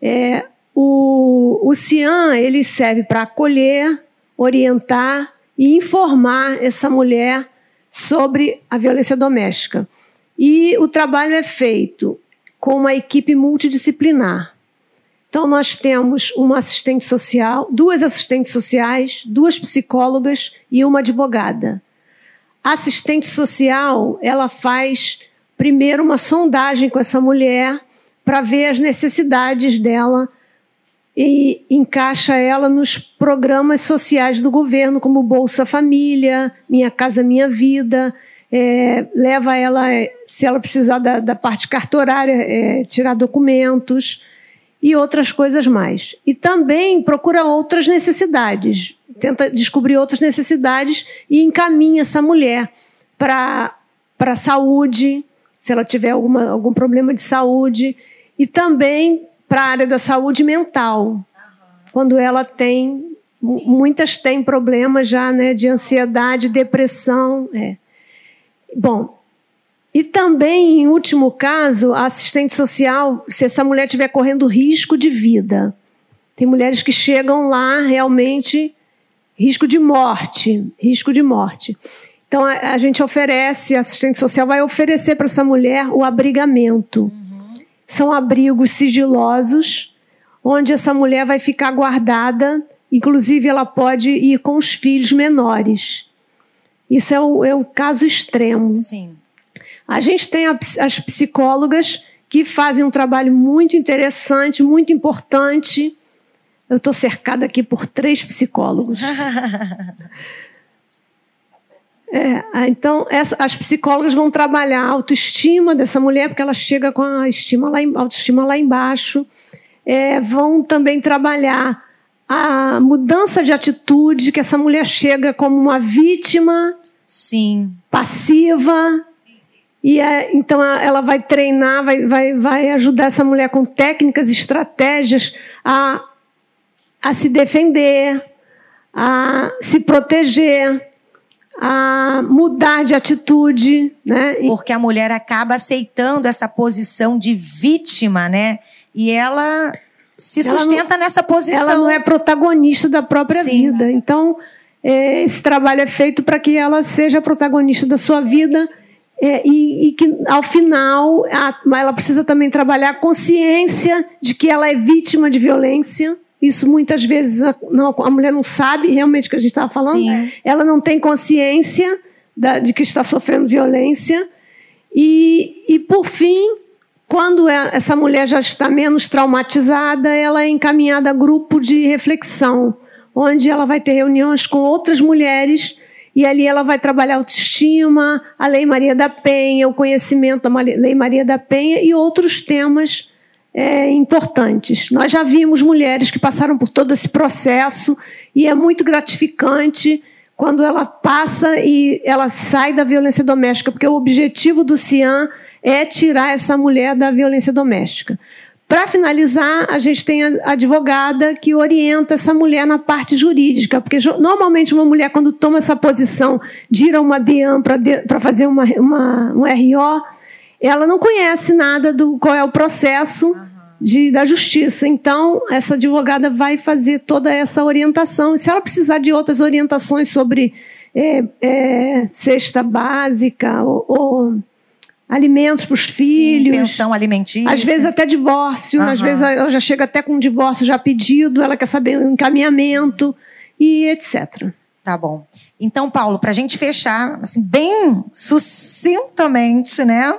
É, o, o CIAN ele serve para acolher, orientar e informar essa mulher sobre a violência doméstica. E o trabalho é feito com uma equipe multidisciplinar. Então, nós temos uma assistente social, duas assistentes sociais, duas psicólogas e uma advogada. A assistente social, ela faz primeiro uma sondagem com essa mulher para ver as necessidades dela e encaixa ela nos programas sociais do governo, como Bolsa Família, Minha Casa Minha Vida, é, leva ela, se ela precisar da, da parte cartorária, é, tirar documentos e outras coisas mais. E também procura outras necessidades, tenta descobrir outras necessidades e encaminha essa mulher para a saúde, se ela tiver alguma, algum problema de saúde, e também para a área da saúde mental. Quando ela tem, muitas têm problemas já né, de ansiedade, depressão. É. Bom, e também, em último caso, a assistente social, se essa mulher estiver correndo risco de vida. Tem mulheres que chegam lá realmente risco de morte, risco de morte. Então a, a gente oferece, a assistente social vai oferecer para essa mulher o abrigamento são abrigos sigilosos, onde essa mulher vai ficar guardada, inclusive ela pode ir com os filhos menores. Isso é o, é o caso extremo. Sim. A gente tem a, as psicólogas que fazem um trabalho muito interessante, muito importante. Eu estou cercada aqui por três psicólogos. *laughs* É, então, essa, as psicólogas vão trabalhar a autoestima dessa mulher, porque ela chega com a estima lá, autoestima lá embaixo. É, vão também trabalhar a mudança de atitude, que essa mulher chega como uma vítima Sim. passiva. E é, então ela vai treinar, vai, vai, vai ajudar essa mulher com técnicas, estratégias a, a se defender, a se proteger, a mudar de atitude, né? Porque a mulher acaba aceitando essa posição de vítima, né? E ela se Ela sustenta nessa posição. ela não é protagonista da própria Sim. vida. Então, é, esse trabalho é feito para que ela seja protagonista da sua vida é, e, e que, ao final, a- ela precisa também trabalhar a consciência de que ela é vítima de violência. Isso muitas vezes a, não- a mulher não sabe realmente o que a gente estava falando. Sim. Ela não tem consciência da- de que está sofrendo violência. E, e por fim, quando é- essa mulher já está menos traumatizada, ela é encaminhada a grupo de reflexão, onde ela vai ter reuniões com outras mulheres e ali ela vai trabalhar autoestima, a Lei Maria da Penha, o conhecimento da Lei Maria da Penha e outros temas é, importantes. Nós já vimos mulheres que passaram por todo esse processo e é muito gratificante quando ela passa e ela sai da violência doméstica, porque o objetivo do CIAN é tirar essa mulher da violência doméstica. Para finalizar, a gente tem a advogada que orienta essa mulher na parte jurídica, porque normalmente uma mulher, quando toma essa posição de ir a uma DEAN para fazer uma, uma- um RO, ela não conhece nada do qual é o processo de, da justiça. Então, essa advogada vai fazer toda essa orientação. E se ela precisar de outras orientações sobre é, é, cesta básica ou, ou alimentos para os filhos, pensão alimentícia. às vezes até divórcio, às Aham. vezes ela já chega até com um divórcio já pedido, ela quer saber o encaminhamento e etc. Tá bom. Então, Paulo, para a gente fechar, assim, bem sucintamente, né?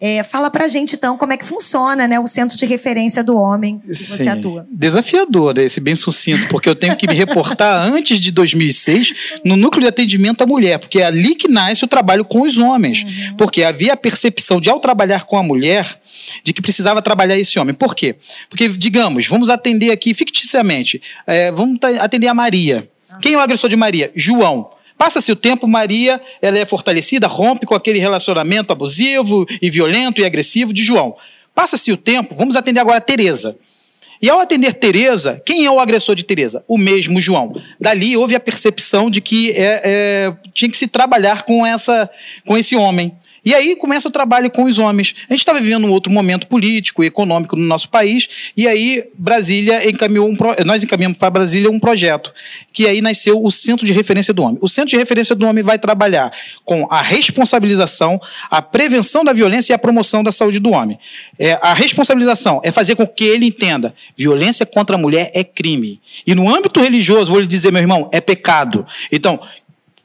É, fala pra gente, então, como é que funciona né, o centro de referência do homem que você Sim. atua. Desafiador esse bem sucinto, porque eu tenho que me reportar *laughs* antes de 2006 no núcleo de atendimento à mulher, porque é ali que nasce o trabalho com os homens. Porque havia a percepção de, ao trabalhar com a mulher, de que precisava trabalhar esse homem. Por quê? Porque, digamos, vamos atender aqui ficticiamente, é, vamos atender a Maria. Quem é o agressor de Maria? João. Passa-se o tempo, Maria ela é fortalecida, rompe com aquele relacionamento abusivo e violento e agressivo de João. Passa-se o tempo, vamos atender agora a Tereza. E ao atender Tereza, quem é o agressor de Tereza? O mesmo João. Dali houve a percepção de que é, é, tinha que se trabalhar com, essa, com esse homem. E aí começa o trabalho com os homens. A gente estava vivendo um outro momento político e econômico no nosso país, e aí Brasília encaminhou um pro- nós encaminhamos para Brasília um projeto, que aí nasceu o Centro de Referência do Homem. O Centro de Referência do Homem vai trabalhar com a responsabilização, a prevenção da violência e a promoção da saúde do homem. É, a responsabilização é fazer com que ele entenda: violência contra a mulher é crime. E no âmbito religioso, vou lhe dizer, meu irmão, é pecado. Então,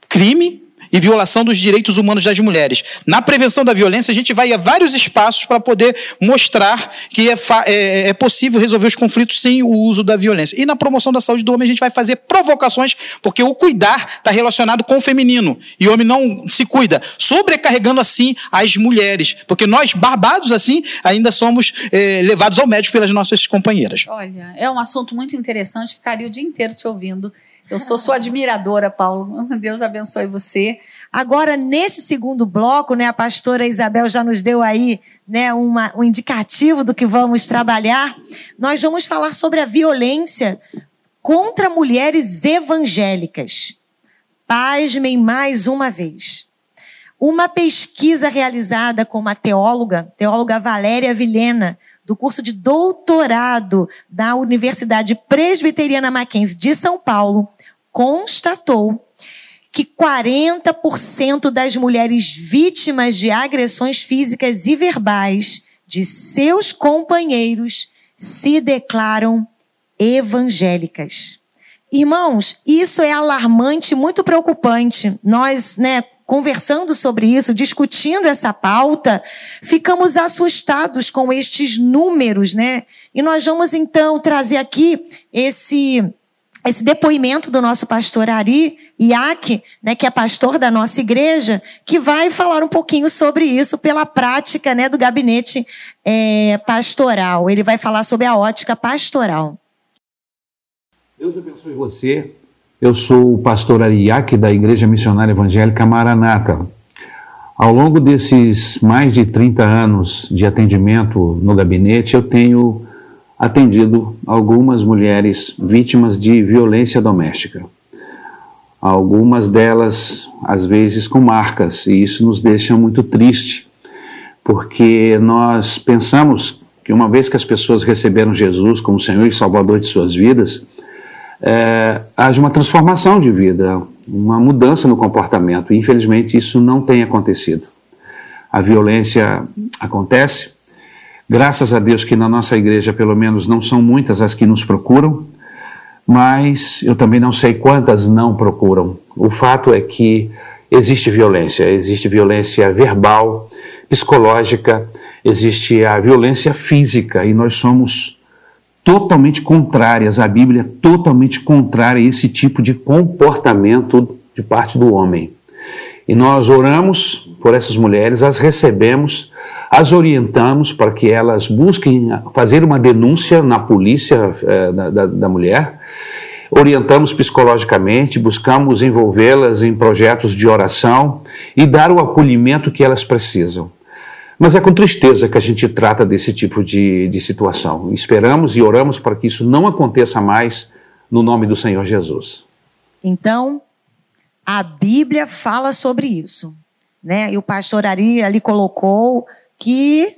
crime e violação dos direitos humanos das mulheres. Na prevenção da violência, a gente vai a vários espaços para poder mostrar que é, é- é possível resolver os conflitos sem o uso da violência. E na promoção da saúde do homem, a gente vai fazer provocações, porque o cuidar está relacionado com o feminino. E o homem não se cuida, sobrecarregando assim as mulheres. Porque nós, barbados assim, ainda somos eh, levados ao médico pelas nossas companheiras. Olha, é um assunto muito interessante, ficaria o dia inteiro te ouvindo. Eu sou sua admiradora, Paulo. Deus abençoe você. Agora, nesse segundo bloco, né, a pastora Isabel já nos deu aí né, uma, um indicativo do que vamos trabalhar. Nós vamos falar sobre a violência contra mulheres evangélicas. Pasmem mais uma vez. Uma pesquisa realizada com uma teóloga, teóloga Valéria Vilhena, do curso de doutorado da Universidade Presbiteriana Mackenzie de São Paulo, constatou que 40% das mulheres vítimas de agressões físicas e verbais de seus companheiros se declaram evangélicas. Irmãos, isso é alarmante, muito preocupante. Nós, né, conversando sobre isso, discutindo essa pauta, ficamos assustados com estes números, né? E nós vamos então trazer aqui esse esse depoimento do nosso pastor Ari Iac, né, que é pastor da nossa igreja, que vai falar um pouquinho sobre isso pela prática né, do gabinete é, pastoral. Ele vai falar sobre a ótica pastoral. Deus abençoe você Eu sou o pastor Ariaque da Igreja Missionária Evangélica Maranata. Ao longo desses mais de 30 anos de atendimento no gabinete, eu tenho atendido algumas mulheres vítimas de violência doméstica. Algumas delas, às vezes, com marcas, e isso nos deixa muito triste, porque nós pensamos que uma vez que as pessoas receberam Jesus como Senhor e Salvador de suas vidas, é, haja uma transformação de vida, uma mudança no comportamento. E, infelizmente, isso não tem acontecido. A violência acontece. Graças a Deus que na nossa igreja, pelo menos, não são muitas as que nos procuram, mas eu também não sei quantas não procuram. O fato é que existe violência, existe violência verbal, psicológica, existe a violência física e nós somos totalmente contrárias, a Bíblia é totalmente contrária a esse tipo de comportamento de parte do homem. E nós oramos por essas mulheres, as recebemos, as orientamos para que elas busquem fazer uma denúncia na polícia eh, da, da, mulher, orientamos psicologicamente, buscamos envolvê-las em projetos de oração e dar o acolhimento que elas precisam. Mas é com tristeza que a gente trata desse tipo de, de situação. Esperamos e oramos para que isso não aconteça mais no nome do Senhor Jesus. Então, a Bíblia fala sobre isso. Né? E o pastor Ari ali colocou que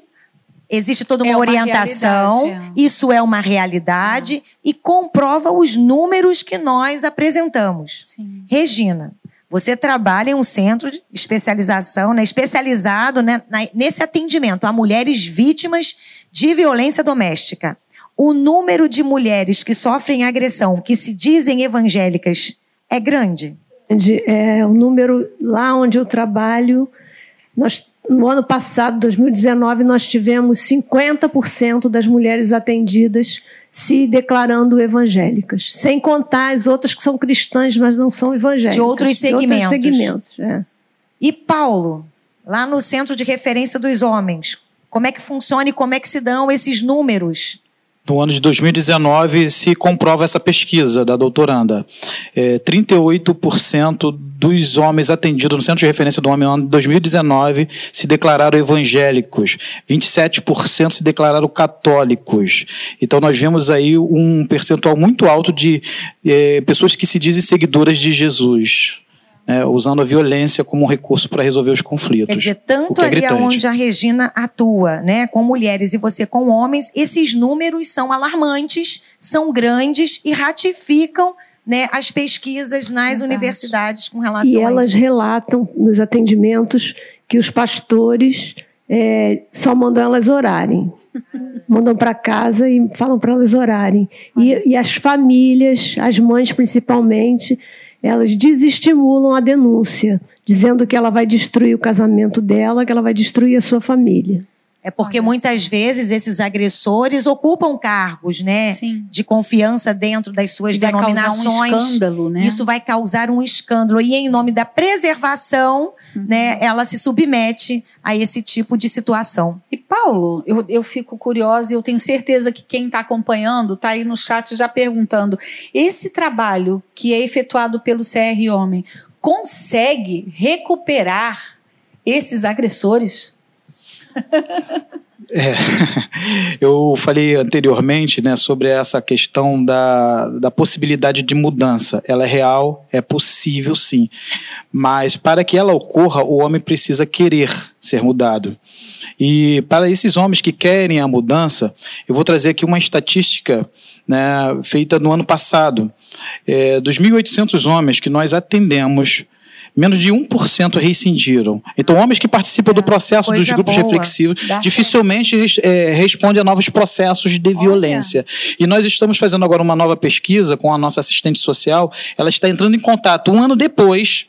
existe toda uma, é uma orientação, isso é uma realidade e comprova os números que nós apresentamos. Sim. Regina, você trabalha em um centro de especialização, né, especializado né, nesse atendimento a mulheres vítimas de violência doméstica. O número de mulheres que sofrem agressão, que se dizem evangélicas, é grande? É, o número lá onde eu trabalho, nós no ano passado, 2019, nós tivemos 50% das mulheres atendidas se declarando evangélicas, sem contar as outras que são cristãs, mas não são evangélicas. De outros segmentos. De outros segmentos é. E Paulo, lá no Centro de Referência dos Homens, como é que funciona e como é que se dão esses números? No ano de 2019 se comprova essa pesquisa da doutoranda. É, 38% dos homens atendidos no Centro de Referência do Homem no ano de 2019 se declararam evangélicos, 27% se declararam católicos. Então nós vemos aí um percentual muito alto de é, pessoas que se dizem seguidoras de Jesus né, usando a violência como um recurso para resolver os conflitos. Quer dizer, tanto é ali onde a Regina atua, né, com mulheres e você com homens, esses números são alarmantes, são grandes e ratificam né, as pesquisas nas Verdade. universidades com relação e a isso. E elas relatam nos atendimentos que os pastores é, só mandam elas orarem. *laughs* mandam para casa e falam para elas orarem. E, e as famílias, as mães principalmente, elas desestimulam a denúncia, dizendo que ela vai destruir o casamento dela, que ela vai destruir a sua família. É porque muitas vezes esses agressores ocupam cargos, né, Sim. de confiança dentro das suas e denominações. Vai causar um escândalo, né? Isso vai causar um escândalo e em nome da preservação, uhum. né, ela se submete a esse tipo de situação. E Paulo, eu, eu fico curiosa e eu tenho certeza que quem está acompanhando está aí no chat já perguntando: esse trabalho que é efetuado pelo CR Homem consegue recuperar esses agressores? *laughs* É, eu falei anteriormente né, sobre essa questão da, da possibilidade de mudança. Ela é real, é possível sim. Mas para que ela ocorra, o homem precisa querer ser mudado. E para esses homens que querem a mudança, eu vou trazer aqui uma estatística né, feita no ano passado. É, dos 1.800 homens que nós atendemos menos de 1% rescindiram. Então, homens que participam é, do processo dos grupos boa. reflexivos dificilmente é, respondem a novos processos de Olha. violência. E nós estamos fazendo agora uma nova pesquisa com a nossa assistente social. Ela está entrando em contato um ano depois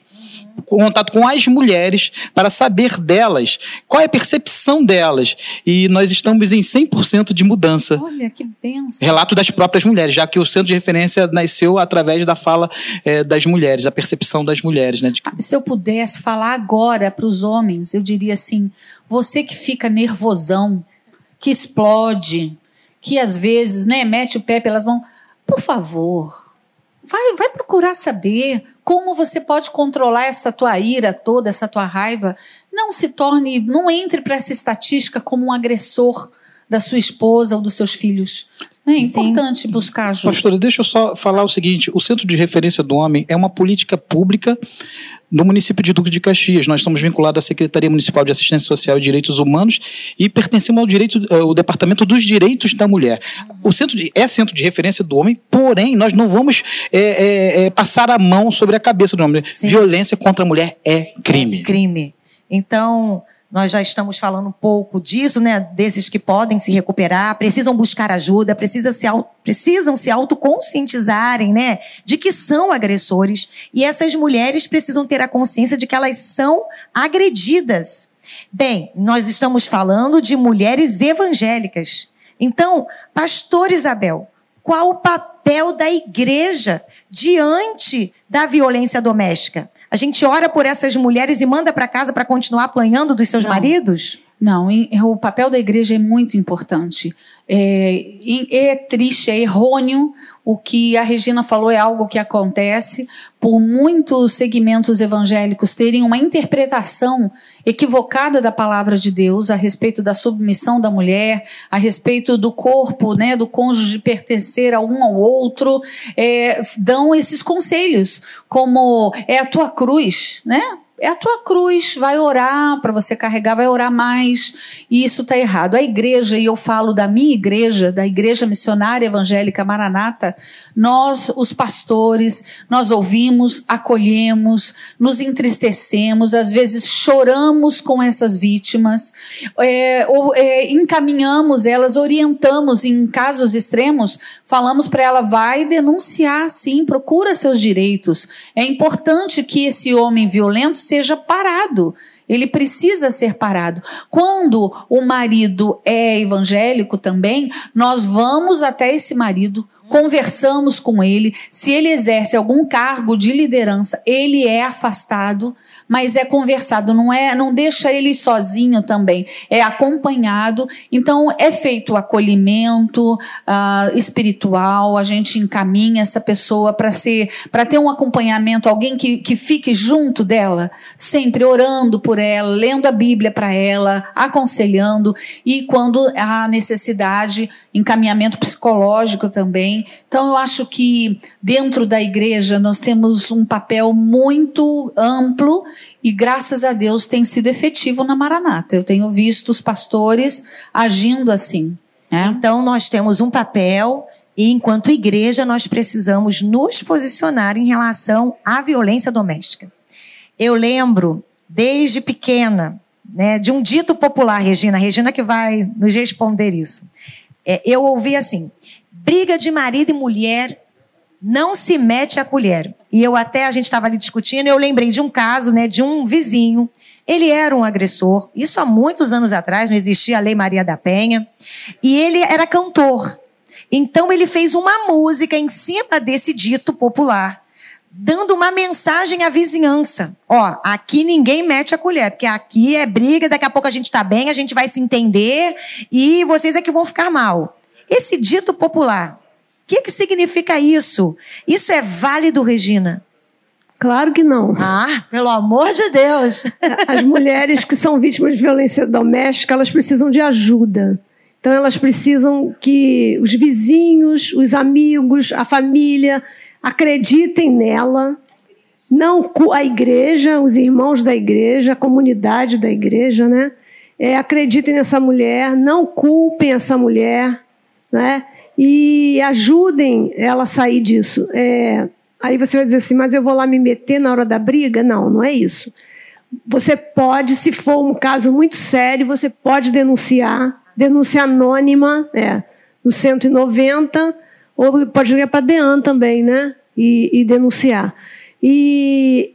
contato com as mulheres para saber delas, qual é a percepção delas. E nós estamos em 100% de mudança. Olha, que benção. Relato das próprias mulheres, já que o centro de referência nasceu através da fala é, das mulheres, da percepção das mulheres. Né? Ah, se eu pudesse falar agora para os homens, eu diria assim: você que fica nervosão, que explode, que às vezes né, mete o pé pelas mãos, por favor Vai, vai procurar saber como você pode controlar essa tua ira toda, essa tua raiva. Não se torne, não entre para essa estatística como um agressor da sua esposa ou dos seus filhos. É importante Sim. buscar ajuda. Pastora, deixa eu só falar o seguinte: o Centro de Referência do Homem é uma política pública no município de Duque de Caxias. Nós estamos vinculados à Secretaria Municipal de Assistência Social e Direitos Humanos e pertencemos ao, direito, ao Departamento dos Direitos da Mulher. O centro de, é centro de referência do homem, porém, nós não vamos é, é, passar a mão sobre a cabeça do homem. Sim. Violência contra a mulher é crime. É crime. Então, nós já estamos falando um pouco disso, né? Desses que podem se recuperar, precisam buscar ajuda, precisam se, precisam se autoconscientizarem, né? De que são agressores. E essas mulheres precisam ter a consciência de que elas são agredidas. Bem, nós estamos falando de mulheres evangélicas. Então, pastor Isabel, qual o papel da igreja diante da violência doméstica? A gente ora por essas mulheres e manda para casa para continuar apanhando dos seus Não. maridos? Não, o papel da igreja é muito importante. É, é, triste, é errôneo. O que a Regina falou é algo que acontece por muitos segmentos evangélicos terem uma interpretação equivocada da palavra de Deus a respeito da submissão da mulher, a respeito do corpo, né, do cônjuge pertencer a um ao outro, é, dão esses conselhos, como é a tua cruz, né? É a tua cruz, vai orar para você carregar, vai orar mais. E isso está errado. A igreja, e eu falo da minha igreja, da Igreja Missionária Evangélica Maranata, nós, os pastores, nós ouvimos, acolhemos, nos entristecemos, às vezes choramos com essas vítimas, é, ou, é, encaminhamos elas, orientamos em casos extremos, falamos para ela, vai denunciar sim, procura seus direitos. É importante que esse homem violento seja parado. Ele precisa ser parado. Quando o marido é evangélico também, nós vamos até esse marido, conversamos com ele. Se ele exerce algum cargo de liderança, ele é afastado mas é conversado, não é, não deixa ele sozinho também, é acompanhado. Então é feito o acolhimento uh, espiritual, a gente encaminha essa pessoa para ser, para ter um acompanhamento, alguém que, que fique junto dela, sempre orando por ela, lendo a Bíblia para ela, aconselhando e quando há necessidade, encaminhamento psicológico também. Então eu acho que dentro da igreja nós temos um papel muito amplo e graças a Deus tem sido efetivo na Maranata. Eu tenho visto os pastores agindo assim. Né? Então nós temos um papel e enquanto igreja nós precisamos nos posicionar em relação à violência doméstica. Eu lembro desde pequena, né, de um dito popular, Regina, Regina que vai nos responder isso. É, eu ouvi assim: briga de marido e mulher não se mete a colher. E eu até, a gente estava ali discutindo, eu lembrei de um caso, né, de um vizinho. Ele era um agressor, isso há muitos anos atrás, não existia a Lei Maria da Penha. E ele era cantor. Então ele fez uma música em cima desse dito popular, dando uma mensagem à vizinhança. Ó, aqui ninguém mete a colher, porque aqui é briga, daqui a pouco a gente está bem, a gente vai se entender e vocês é que vão ficar mal. Esse dito popular que, que significa isso? Isso é válido, Regina? Claro que não. Ah, pelo amor de Deus! *laughs* As mulheres que são vítimas de violência doméstica, elas precisam de ajuda. Então, elas precisam que os vizinhos, os amigos, a família acreditem nela. Não a igreja, os irmãos da igreja, a comunidade da igreja, né? É, acreditem nessa mulher, não culpem essa mulher, né? E ajudem ela a sair disso. É, aí você vai dizer assim, mas eu vou lá me meter na hora da briga? Não, não é isso. Você pode, se for um caso muito sério, você pode denunciar, denúncia anônima, é, no 190, ou pode ligar para a DEAN também, né? E, e denunciar. E,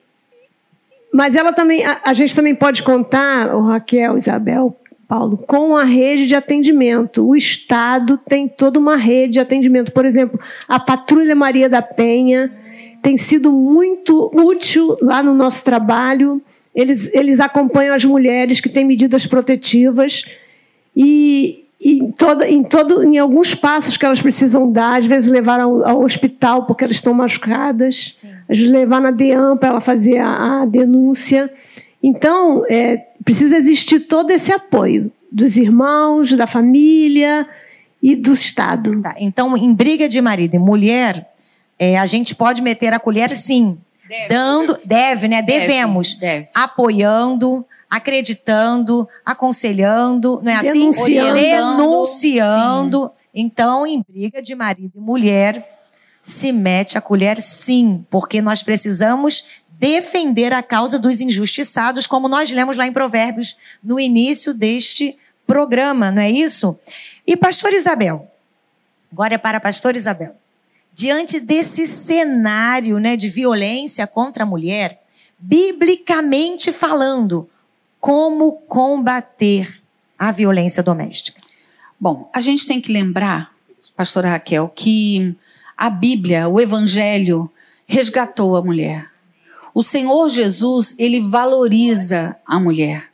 mas ela também, a, a, gente também pode contar, o Raquel, Isabel, Paulo, com a rede de atendimento. O Estado tem toda uma rede de atendimento. Por exemplo, a Patrulha Maria da Penha tem sido muito útil lá no nosso trabalho. Eles, eles acompanham as mulheres que têm medidas protetivas. E, em, todo, em, todo, em alguns passos que elas precisam dar, às vezes levar ao, ao hospital porque elas estão machucadas, Sim. às vezes levar na DEAM para ela fazer a, a denúncia. Então, é, precisa existir todo esse apoio dos irmãos, da família e do Estado. Tá, então, em briga de marido e mulher, é, a gente pode meter a colher, sim. Deve. Dando, deve, né? Deve, Devemos. Deve. Apoiando, acreditando, aconselhando, não é assim? Denunciando. Denunciando. Sim. Então, em briga de marido e mulher, se mete a colher sim, porque nós precisamos defender a causa dos injustiçados, como nós lemos lá em Provérbios no início deste programa, não é isso? E pastor Isabel, agora é para pastor Isabel. Diante desse cenário, né, de violência contra a mulher, biblicamente falando, como combater a violência doméstica? Bom, a gente tem que lembrar, pastora Raquel, que a Bíblia, o Evangelho, resgatou a mulher. O Senhor Jesus, ele valoriza a mulher.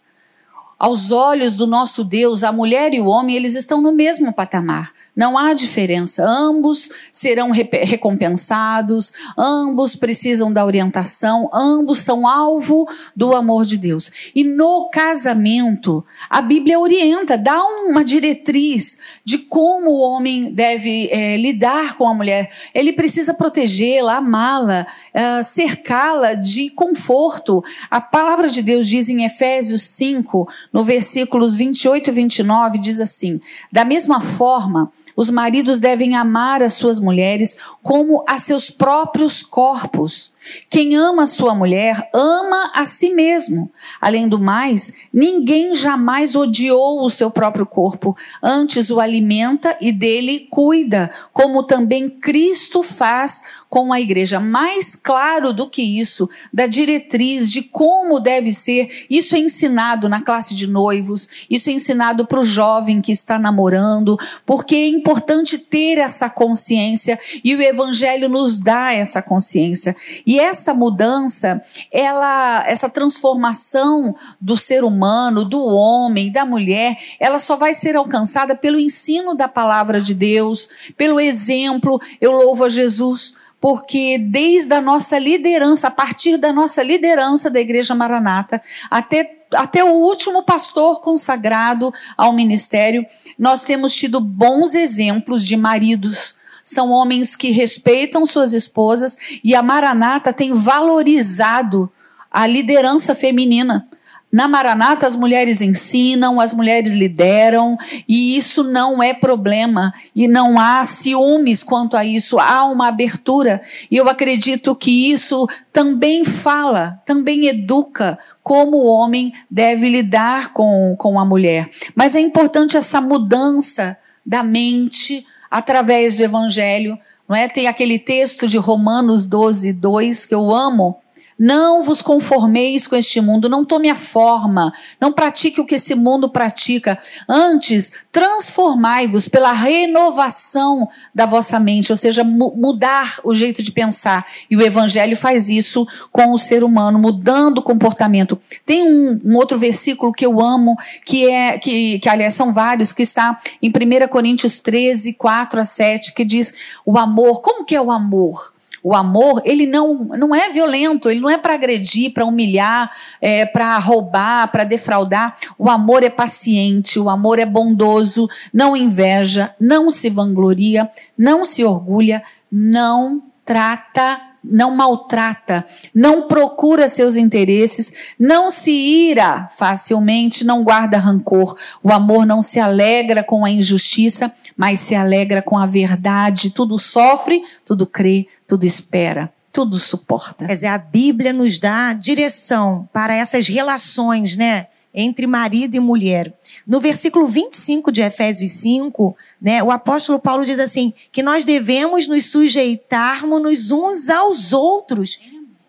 Aos olhos do nosso Deus, a mulher e o homem, eles estão no mesmo patamar. Não há diferença. Ambos serão recompensados, ambos precisam da orientação, ambos são alvo do amor de Deus. E no casamento, a Bíblia orienta, dá uma diretriz de como o homem deve é, lidar com a mulher. Ele precisa protegê-la, amá-la, é, cercá-la de conforto. A palavra de Deus diz em Efésios 5, no versículos 28 e 29, diz assim: Da mesma forma, os maridos devem amar as suas mulheres como a seus próprios corpos. Quem ama sua mulher, ama a si mesmo. Além do mais, ninguém jamais odiou o seu próprio corpo, antes o alimenta e dele cuida, como também Cristo faz com a igreja. Mais claro do que isso, da diretriz de como deve ser, isso é ensinado na classe de noivos, isso é ensinado para o jovem que está namorando, porque é importante ter essa consciência e o evangelho nos dá essa consciência. E essa mudança, ela, essa transformação do ser humano, do homem, da mulher, ela só vai ser alcançada pelo ensino da palavra de Deus, pelo exemplo. Eu louvo a Jesus porque desde a nossa liderança, a partir da nossa liderança da Igreja Maranata, até até o último pastor consagrado ao ministério, nós temos tido bons exemplos de maridos. São homens que respeitam suas esposas e a Maranata tem valorizado a liderança feminina. Na Maranata, as mulheres ensinam, as mulheres lideram, e isso não é problema, e não há ciúmes quanto a isso, há uma abertura, e eu acredito que isso também fala, também educa como o homem deve lidar com, com a mulher. Mas é importante essa mudança da mente através do evangelho, não é? Tem aquele texto de Romanos 12, 2 que eu amo não vos conformeis com este mundo, não tome a forma, não pratique o que esse mundo pratica. Antes, transformai-vos pela renovação da vossa mente, ou seja, mudar o jeito de pensar. E o Evangelho faz isso com o ser humano, mudando o comportamento. Tem um, um outro versículo que eu amo, que é, que, que aliás são vários, que está em 1 Coríntios 13, 4 a 7, que diz: o amor. Como que é o amor? O amor, ele não, não é violento, ele não é para agredir, para humilhar, é, para roubar, para defraudar. O amor é paciente, o amor é bondoso, não inveja, não se vangloria, não se orgulha, não trata não maltrata, não procura seus interesses, não se ira facilmente, não guarda rancor. O amor não se alegra com a injustiça, mas se alegra com a verdade. Tudo sofre, tudo crê, tudo espera, tudo suporta. Quer dizer, a Bíblia nos dá direção para essas relações, né? Entre marido e mulher. No versículo 25 de Efésios 5, né, o apóstolo Paulo diz assim: que nós devemos nos sujeitarmos uns aos outros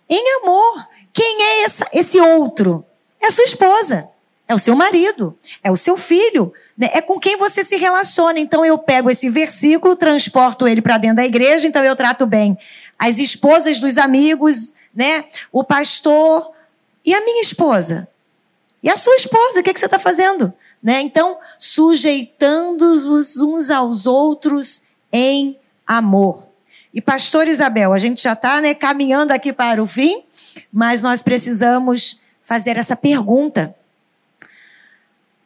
em amor. Quem é essa, esse outro? É sua esposa. É o seu marido, é o seu filho, né? é com quem você se relaciona. Então eu pego esse versículo, transporto ele para dentro da igreja, então eu trato bem as esposas dos amigos, né? O pastor e a minha esposa. E a sua esposa, o que, é que você está fazendo? Né? Então, sujeitando-os uns aos outros em amor. E, pastor Isabel, a gente já está né, caminhando aqui para o fim, mas nós precisamos fazer essa pergunta.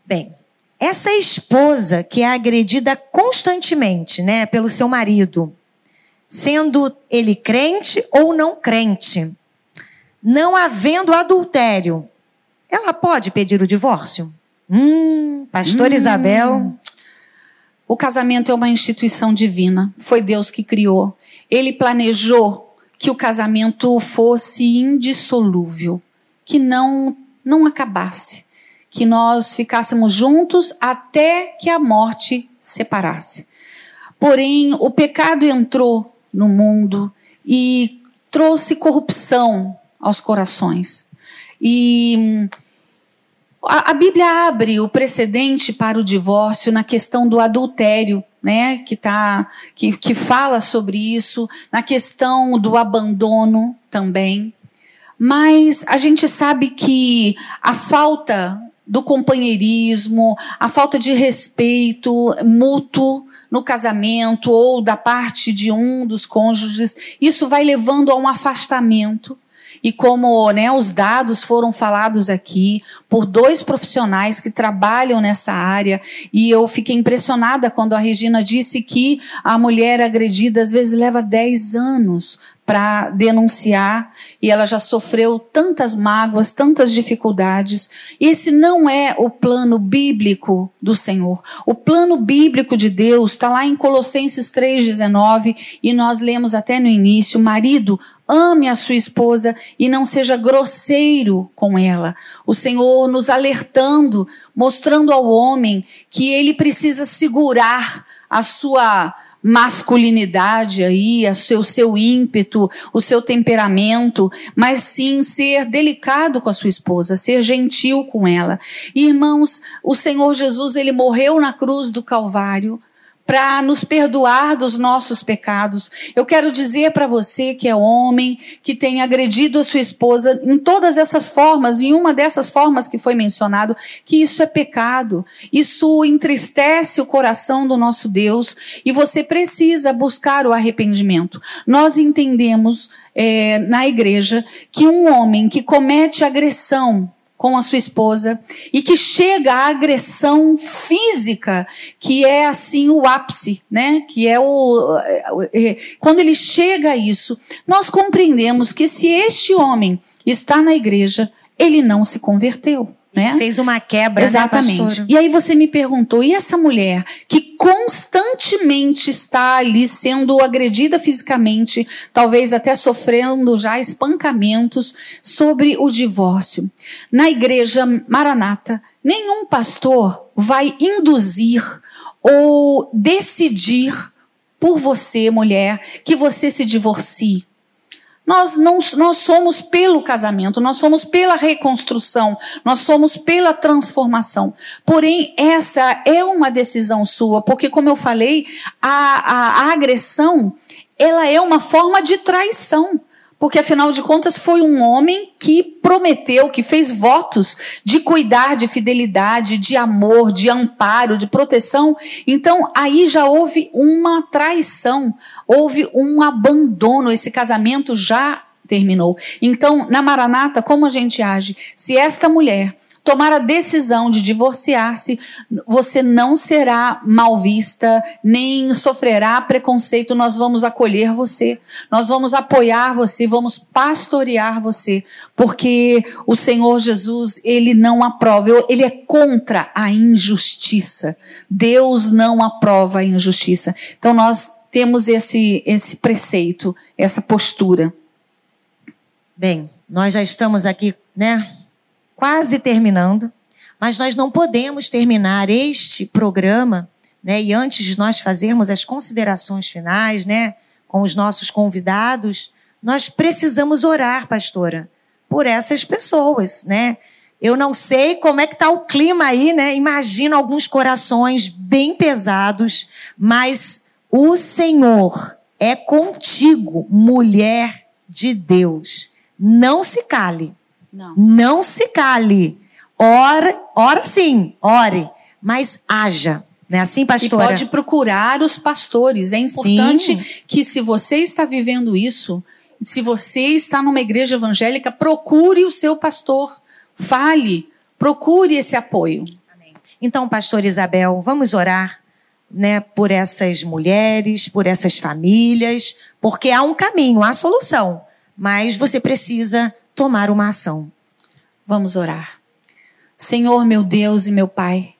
Bem, essa esposa que é agredida constantemente né, pelo seu marido, sendo ele crente ou não crente, não havendo adultério, ela pode pedir o divórcio? Hum, pastor hum. Isabel. O casamento é uma instituição divina. Foi Deus que criou. Ele planejou que o casamento fosse indissolúvel, que não não acabasse, que nós ficássemos juntos até que a morte separasse. Porém, o pecado entrou no mundo e trouxe corrupção aos corações. E a, Bíblia abre o precedente para o divórcio na questão do adultério, né? Que, tá, que, que fala sobre isso, na questão do abandono também. Mas a gente sabe que a falta do companheirismo, a falta de respeito mútuo no casamento ou da parte de um dos cônjuges, isso vai levando a um afastamento. E como né, os dados foram falados aqui por dois profissionais que trabalham nessa área, e eu fiquei impressionada quando a Regina disse que a mulher agredida às vezes leva 10 anos para denunciar e ela já sofreu tantas mágoas, tantas dificuldades. Esse não é o plano bíblico do Senhor. O plano bíblico de Deus está lá em Colossenses 3,19 e nós lemos até no início: marido, ame a sua esposa e não seja grosseiro com ela. O Senhor nos alertando, mostrando ao homem que ele precisa segurar a sua masculinidade aí, o seu, seu ímpeto, o seu temperamento, mas sim ser delicado com a sua esposa, ser gentil com ela. Irmãos, o Senhor Jesus, ele morreu na cruz do Calvário para nos perdoar dos nossos pecados. Eu quero dizer para você que é homem, que tem agredido a sua esposa em todas essas formas, em uma dessas formas que foi mencionado, que isso é pecado. Isso entristece o coração do nosso Deus e você precisa buscar o arrependimento. Nós entendemos é, na igreja que um homem que comete agressão com a sua esposa e que chega à agressão física, que é assim o ápice, né? Que é o é, quando ele chega a isso, nós compreendemos que se este homem está na igreja, ele não se converteu. Né? Fez uma quebra, né, Exatamente. Né, e aí você me perguntou, e essa mulher que constantemente está ali sendo agredida fisicamente, talvez até sofrendo já espancamentos sobre o divórcio. Na igreja Maranata, nenhum pastor vai induzir ou decidir por você, mulher, que você se divorcie. Nós, não, nós somos pelo casamento, nós somos pela reconstrução, nós somos pela transformação. Porém, essa é uma decisão sua, porque, como eu falei, a, a, a agressão ela é uma forma de traição. Porque, afinal de contas, foi um homem que prometeu, que fez votos de cuidar, de fidelidade, de amor, de amparo, de proteção. Então, aí já houve uma traição, houve um abandono. Esse casamento já terminou. Então, na Maranata, como a gente age? Se esta mulher tomar a decisão de divorciar-se, você não será mal vista, nem sofrerá preconceito. Nós vamos acolher você, nós vamos apoiar você, vamos pastorear você, porque o Senhor Jesus, ele não aprova, ele é contra a injustiça. Deus não aprova a injustiça. Então nós temos esse, esse preceito, essa postura. Bem, nós já estamos aqui, né? Quase terminando, mas nós não podemos terminar este programa, né? E antes de nós fazermos as considerações finais, né, com os nossos convidados, nós precisamos orar, pastora, por essas pessoas, né? Eu não sei como é que está o clima aí, né? Imagino alguns corações bem pesados, mas o Senhor é contigo, mulher de Deus. Não se cale. Não. Não se cale. ora, ora sim, ore, mas haja. Não é assim, pastora? E pode procurar os pastores. É importante Sim. que, se você está vivendo isso, se você está numa igreja evangélica, procure o seu pastor. Fale, procure esse apoio. Então, pastor Isabel, vamos orar né, por essas mulheres, por essas famílias, porque há um caminho, há solução, mas você precisa tomar uma ação. Vamos orar. Senhor, meu Deus e meu Pai,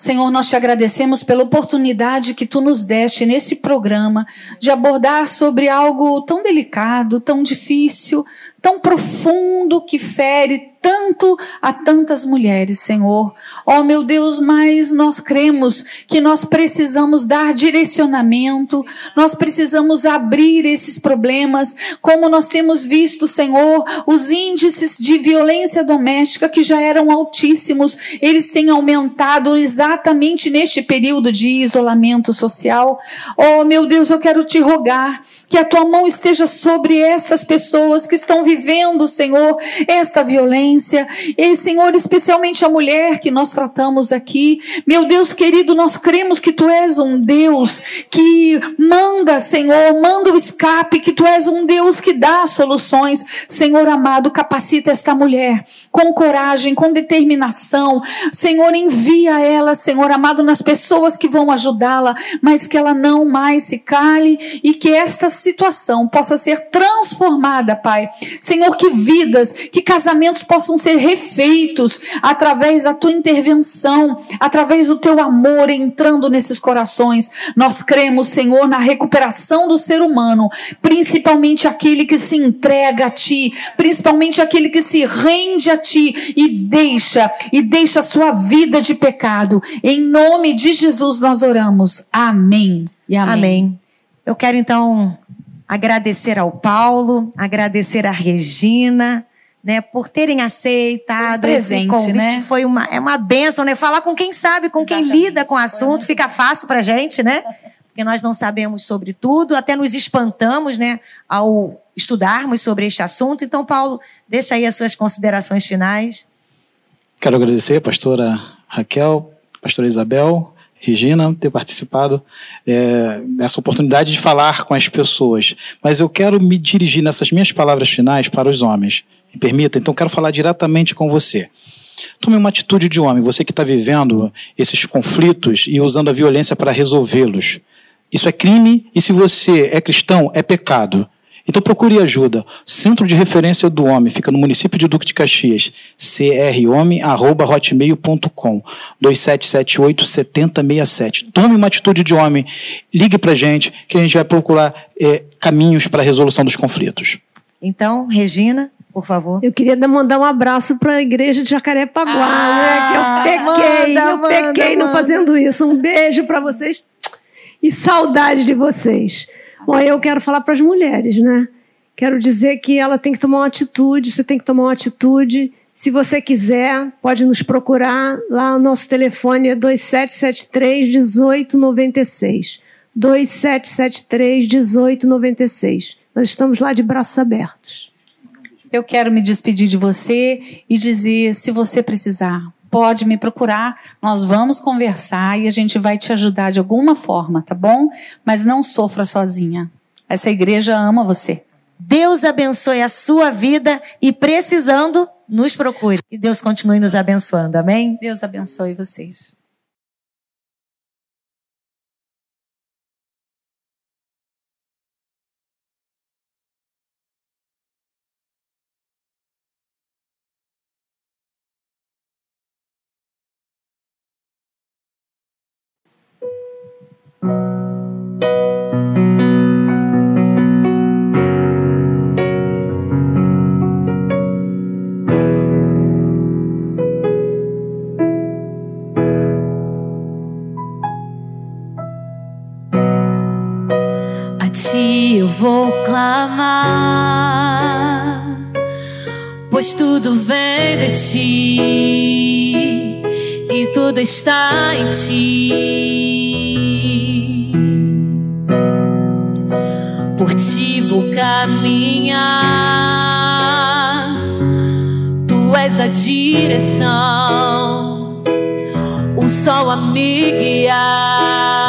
Senhor, nós te agradecemos pela oportunidade que tu nos deste nesse programa de abordar sobre algo tão delicado, tão difícil, tão profundo que fere tanto a tantas mulheres, Senhor. Oh, meu Deus, mas nós cremos que nós precisamos dar direcionamento, nós precisamos abrir esses problemas, como nós temos visto, Senhor, os índices de violência doméstica que já eram altíssimos, eles têm aumentado exatamente neste período de isolamento social. Oh, meu Deus, eu quero te rogar que a tua mão esteja sobre estas pessoas que estão vivendo, Senhor, esta violência. E, Senhor, especialmente a mulher que nós tratamos aqui. Meu Deus querido, nós cremos que tu és um Deus que manda, Senhor, manda o escape, que tu és um Deus que dá soluções. Senhor amado, capacita esta mulher com coragem, com determinação. Senhor, envia ela, Senhor amado, nas pessoas que vão ajudá-la, mas que ela não mais se cale e que esta situação possa ser transformada, Pai. Senhor, que vidas, que casamentos possam ser refeitos através da tua intervenção, através do teu amor entrando nesses corações. Nós cremos, Senhor, na recuperação do ser humano, principalmente aquele que se entrega a ti, principalmente aquele que se rende a ti e deixa e deixa a sua vida de pecado. Em nome de Jesus nós oramos. Amém. E amém. Amém. Eu quero então agradecer ao Paulo, agradecer à Regina, né, por terem aceitado um esse presente, convite. né? Foi uma, é uma benção, né? Falar com quem sabe, com quem Exatamente. lida com o assunto, fica fácil pra gente, né? *laughs* Porque nós não sabemos sobre tudo, até nos espantamos, né, ao estudarmos sobre este assunto. Então, Paulo, deixa aí as suas considerações finais. Quero agradecer a pastora Raquel, a pastora Isabel, Regina, ter participado é, dessa oportunidade de falar com as pessoas. Mas eu quero me dirigir nessas minhas palavras finais para os homens. Me permita? Então, quero falar diretamente com você. Tome uma atitude de homem, você que está vivendo esses conflitos e usando a violência para resolvê-los. Isso é crime e, se você é cristão, é pecado. Então procure ajuda. Centro de Referência do Homem fica no município de Duque de Caxias. crhomem.hotmail.com 2778 7067. Tome uma atitude de homem. Ligue pra gente que a gente vai procurar eh, caminhos para a resolução dos conflitos. Então, Regina, por favor. Eu queria dar- mandar um abraço para a igreja de Jacarepaguá, Ah, né? Que eu pequei, manda, eu manda, pequei não manda. fazendo isso. Um beijo para vocês e saudade de vocês. Bom, eu quero falar para as mulheres, né? Quero dizer que ela tem que tomar uma atitude, você tem que tomar uma atitude. Se você quiser, pode nos procurar. Lá o nosso telefone é 2773 1896. 2773 1896. Nós estamos lá de braços abertos. Eu quero me despedir de você e dizer: se você precisar, pode me procurar. Nós vamos conversar e a gente vai te ajudar de alguma forma, tá bom? Mas não sofra sozinha. Essa igreja ama você. Deus abençoe a sua vida e precisando, nos procure. E Deus continue nos abençoando. Amém? Deus abençoe vocês. A ti eu vou clamar, pois tudo vem de ti e tudo está em ti. por ti vou caminhar. Tu és a direção, o sol a me guiar.